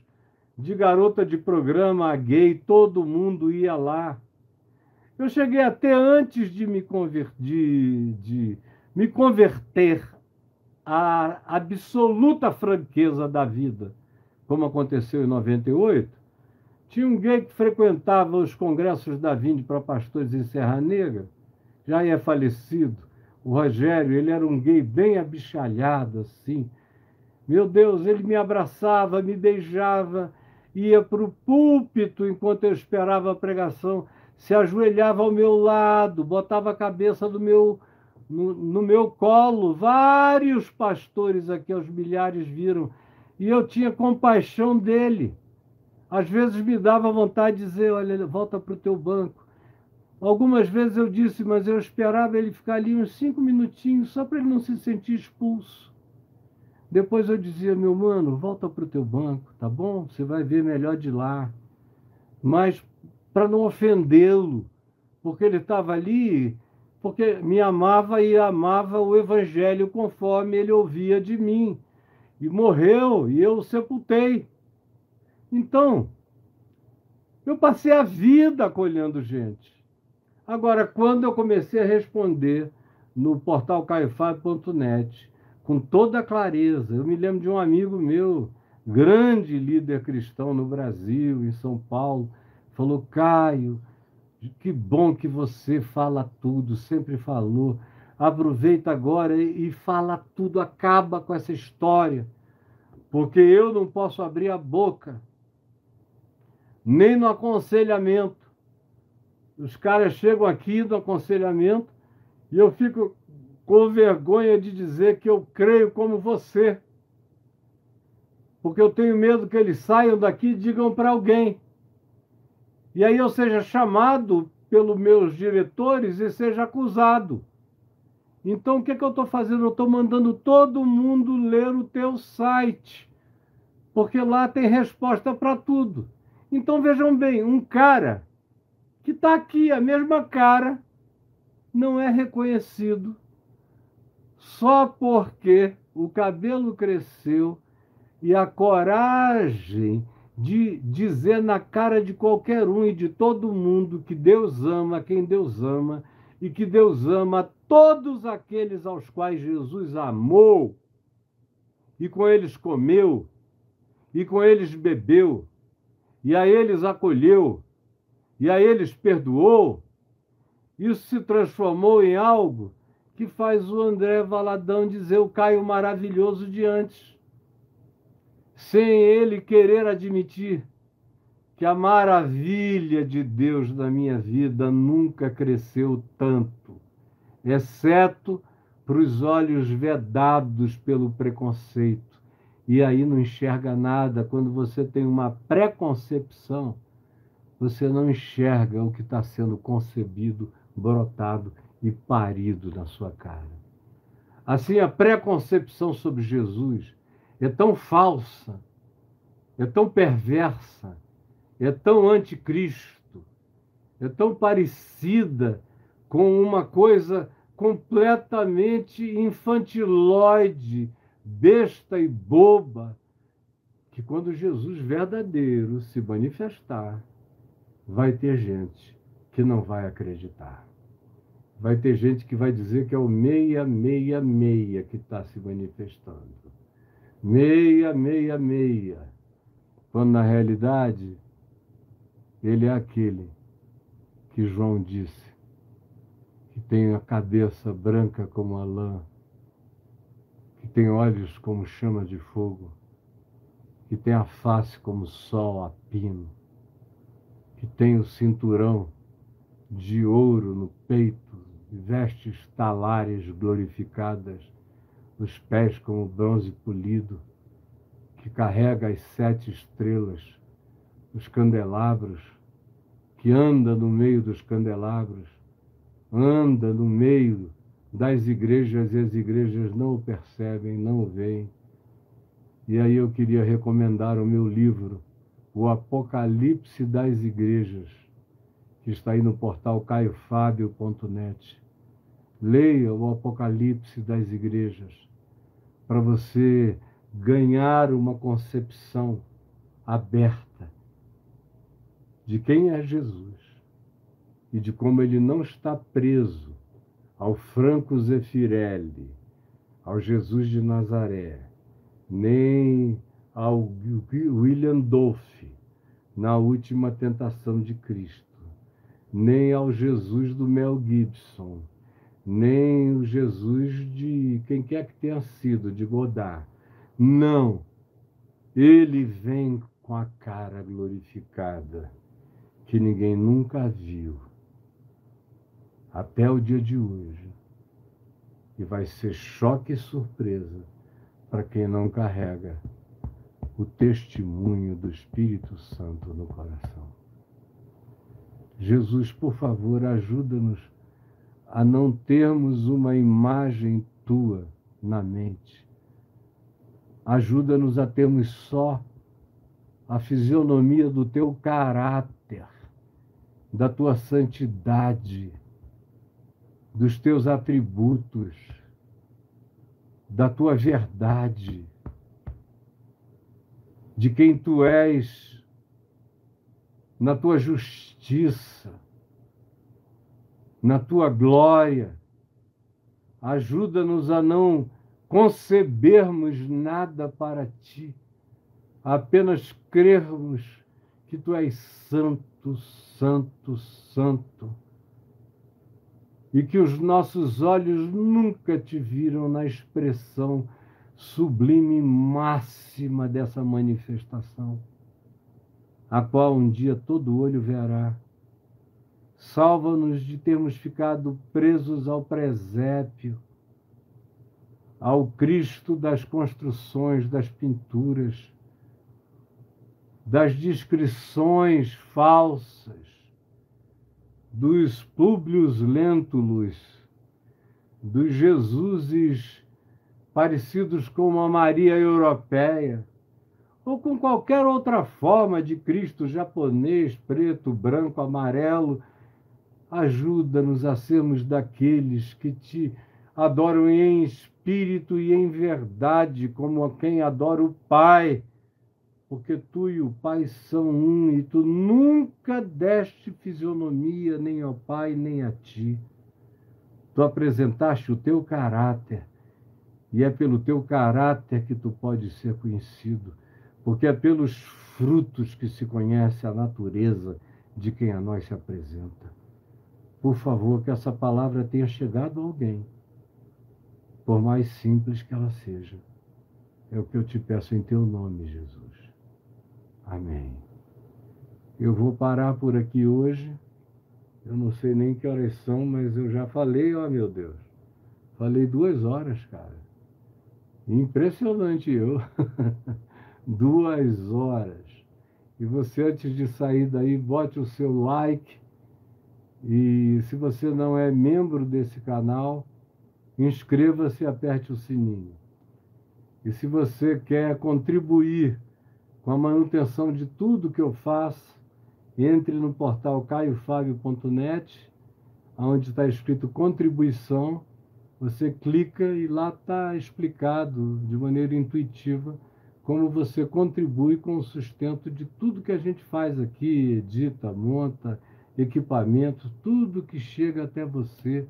de garota de programa gay, todo mundo ia lá eu cheguei até antes de me converter, de, me converter à absoluta franqueza da vida, como aconteceu em 98. Tinha um gay que frequentava os congressos da Vinde para pastores em Serra Negra, já é falecido. O Rogério, ele era um gay bem abichalhado, assim. Meu Deus, ele me abraçava, me beijava, ia para o púlpito enquanto eu esperava a pregação se ajoelhava ao meu lado, botava a cabeça do meu, no, no meu colo. Vários pastores aqui, aos milhares, viram. E eu tinha compaixão dele. Às vezes me dava vontade de dizer: Olha, volta para o teu banco. Algumas vezes eu disse, mas eu esperava ele ficar ali uns cinco minutinhos só para ele não se sentir expulso. Depois eu dizia, meu mano, volta para o teu banco, tá bom? Você vai ver melhor de lá. Mas para não ofendê-lo, porque ele estava ali, porque me amava e amava o Evangelho conforme ele ouvia de mim. E morreu e eu sepultei. Então, eu passei a vida acolhendo gente. Agora, quando eu comecei a responder no portal caifab.net, com toda clareza, eu me lembro de um amigo meu, grande líder cristão no Brasil, em São Paulo, Falou, Caio, que bom que você fala tudo, sempre falou. Aproveita agora e fala tudo, acaba com essa história, porque eu não posso abrir a boca, nem no aconselhamento. Os caras chegam aqui no aconselhamento e eu fico com vergonha de dizer que eu creio como você. Porque eu tenho medo que eles saiam daqui e digam para alguém e aí eu seja chamado pelos meus diretores e seja acusado. Então, o que, é que eu estou fazendo? Eu estou mandando todo mundo ler o teu site, porque lá tem resposta para tudo. Então, vejam bem, um cara que está aqui, a mesma cara, não é reconhecido só porque o cabelo cresceu e a coragem de dizer na cara de qualquer um e de todo mundo que Deus ama quem Deus ama e que Deus ama todos aqueles aos quais Jesus amou e com eles comeu e com eles bebeu e a eles acolheu e a eles perdoou. Isso se transformou em algo que faz o André Valadão dizer o Caio maravilhoso de antes sem ele querer admitir que a maravilha de Deus na minha vida nunca cresceu tanto, exceto para os olhos vedados pelo preconceito. E aí não enxerga nada. Quando você tem uma preconcepção, você não enxerga o que está sendo concebido, brotado e parido na sua cara. Assim, a preconcepção sobre Jesus é tão falsa, é tão perversa, é tão anticristo, é tão parecida com uma coisa completamente infantilóide, besta e boba, que quando Jesus verdadeiro se manifestar, vai ter gente que não vai acreditar. Vai ter gente que vai dizer que é o meia, meia, meia que está se manifestando. Meia, meia, meia. Quando na realidade ele é aquele que João disse, que tem a cabeça branca como a lã, que tem olhos como chama de fogo, que tem a face como sol a pino, que tem o cinturão de ouro no peito, vestes talares glorificadas, os pés como bronze polido, que carrega as sete estrelas, os candelabros, que anda no meio dos candelabros, anda no meio das igrejas e as igrejas não o percebem, não o veem. E aí eu queria recomendar o meu livro, O Apocalipse das Igrejas, que está aí no portal caiofábio.net. Leia o Apocalipse das Igrejas, para você ganhar uma concepção aberta de quem é Jesus e de como ele não está preso ao Franco Zeffirelli, ao Jesus de Nazaré, nem ao William Dolphy na última tentação de Cristo, nem ao Jesus do Mel Gibson, nem o Jesus de quem quer que tenha sido, de Godard. Não. Ele vem com a cara glorificada, que ninguém nunca viu, até o dia de hoje. E vai ser choque e surpresa para quem não carrega o testemunho do Espírito Santo no coração. Jesus, por favor, ajuda-nos a não termos uma imagem tua na mente. Ajuda-nos a termos só a fisionomia do teu caráter, da tua santidade, dos teus atributos, da tua verdade, de quem tu és, na tua justiça na tua glória. Ajuda-nos a não concebermos nada para ti, apenas crermos que tu és santo, santo, santo. E que os nossos olhos nunca te viram na expressão sublime máxima dessa manifestação, a qual um dia todo olho verá. Salva-nos de termos ficado presos ao presépio, ao Cristo das construções, das pinturas, das descrições falsas, dos Públios Lentulus, dos Jesuses parecidos com uma Maria europeia, ou com qualquer outra forma de Cristo japonês, preto, branco, amarelo, Ajuda-nos a sermos daqueles que te adoram em espírito e em verdade, como quem adora o Pai, porque tu e o Pai são um e tu nunca deste fisionomia nem ao Pai nem a ti. Tu apresentaste o teu caráter e é pelo teu caráter que tu podes ser conhecido, porque é pelos frutos que se conhece a natureza de quem a nós se apresenta. Por favor, que essa palavra tenha chegado a alguém, por mais simples que ela seja. É o que eu te peço em teu nome, Jesus. Amém. Eu vou parar por aqui hoje. Eu não sei nem que horas são, mas eu já falei, ó meu Deus. Falei duas horas, cara. Impressionante eu. duas horas. E você, antes de sair daí, bote o seu like E se você não é membro desse canal, inscreva-se e aperte o sininho. E se você quer contribuir com a manutenção de tudo que eu faço, entre no portal caiofábio.net, onde está escrito contribuição, você clica e lá está explicado de maneira intuitiva como você contribui com o sustento de tudo que a gente faz aqui, edita, monta, equipamento, tudo que chega até você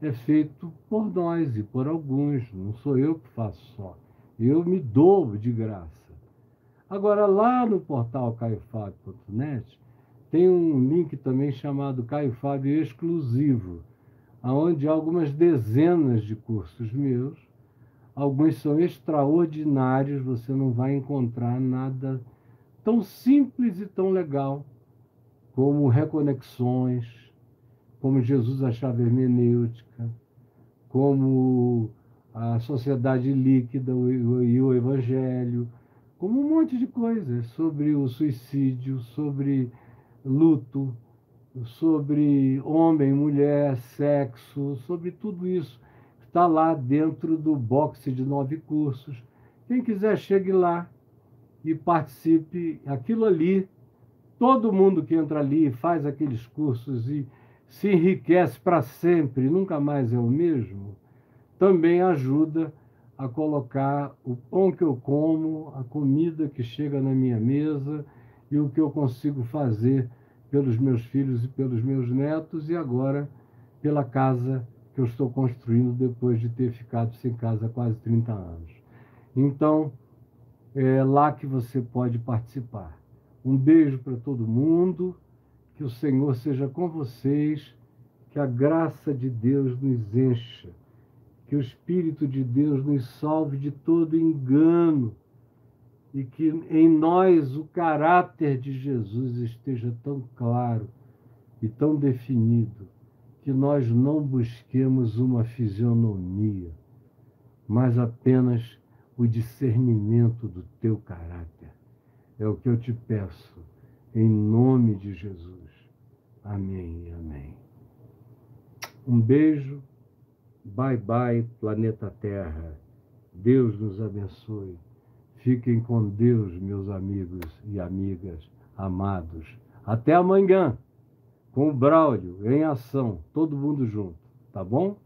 é feito por nós e por alguns, não sou eu que faço só. Eu me dou de graça. Agora, lá no portal caiofábio.net, tem um link também chamado Caio Fábio Exclusivo, onde há algumas dezenas de cursos meus. Alguns são extraordinários, você não vai encontrar nada tão simples e tão legal como reconexões, como Jesus a chave hermenêutica, como a sociedade líquida e o evangelho, como um monte de coisas sobre o suicídio, sobre luto, sobre homem, mulher, sexo, sobre tudo isso. Está lá dentro do boxe de nove cursos. Quem quiser, chegue lá e participe. Aquilo ali, todo mundo que entra ali faz aqueles cursos e se enriquece para sempre, nunca mais é o mesmo, também ajuda a colocar o pão que eu como, a comida que chega na minha mesa e o que eu consigo fazer pelos meus filhos e pelos meus netos e agora pela casa que eu estou construindo depois de ter ficado sem casa há quase 30 anos. Então, é lá que você pode participar. Um beijo para todo mundo, que o Senhor seja com vocês, que a graça de Deus nos encha, que o Espírito de Deus nos salve de todo engano e que em nós o caráter de Jesus esteja tão claro e tão definido que nós não busquemos uma fisionomia, mas apenas o discernimento do teu caráter. É o que eu te peço, em nome de Jesus. Amém amém. Um beijo. Bye bye, planeta Terra. Deus nos abençoe. Fiquem com Deus, meus amigos e amigas amados. Até amanhã, com o Braulio em ação, todo mundo junto, tá bom?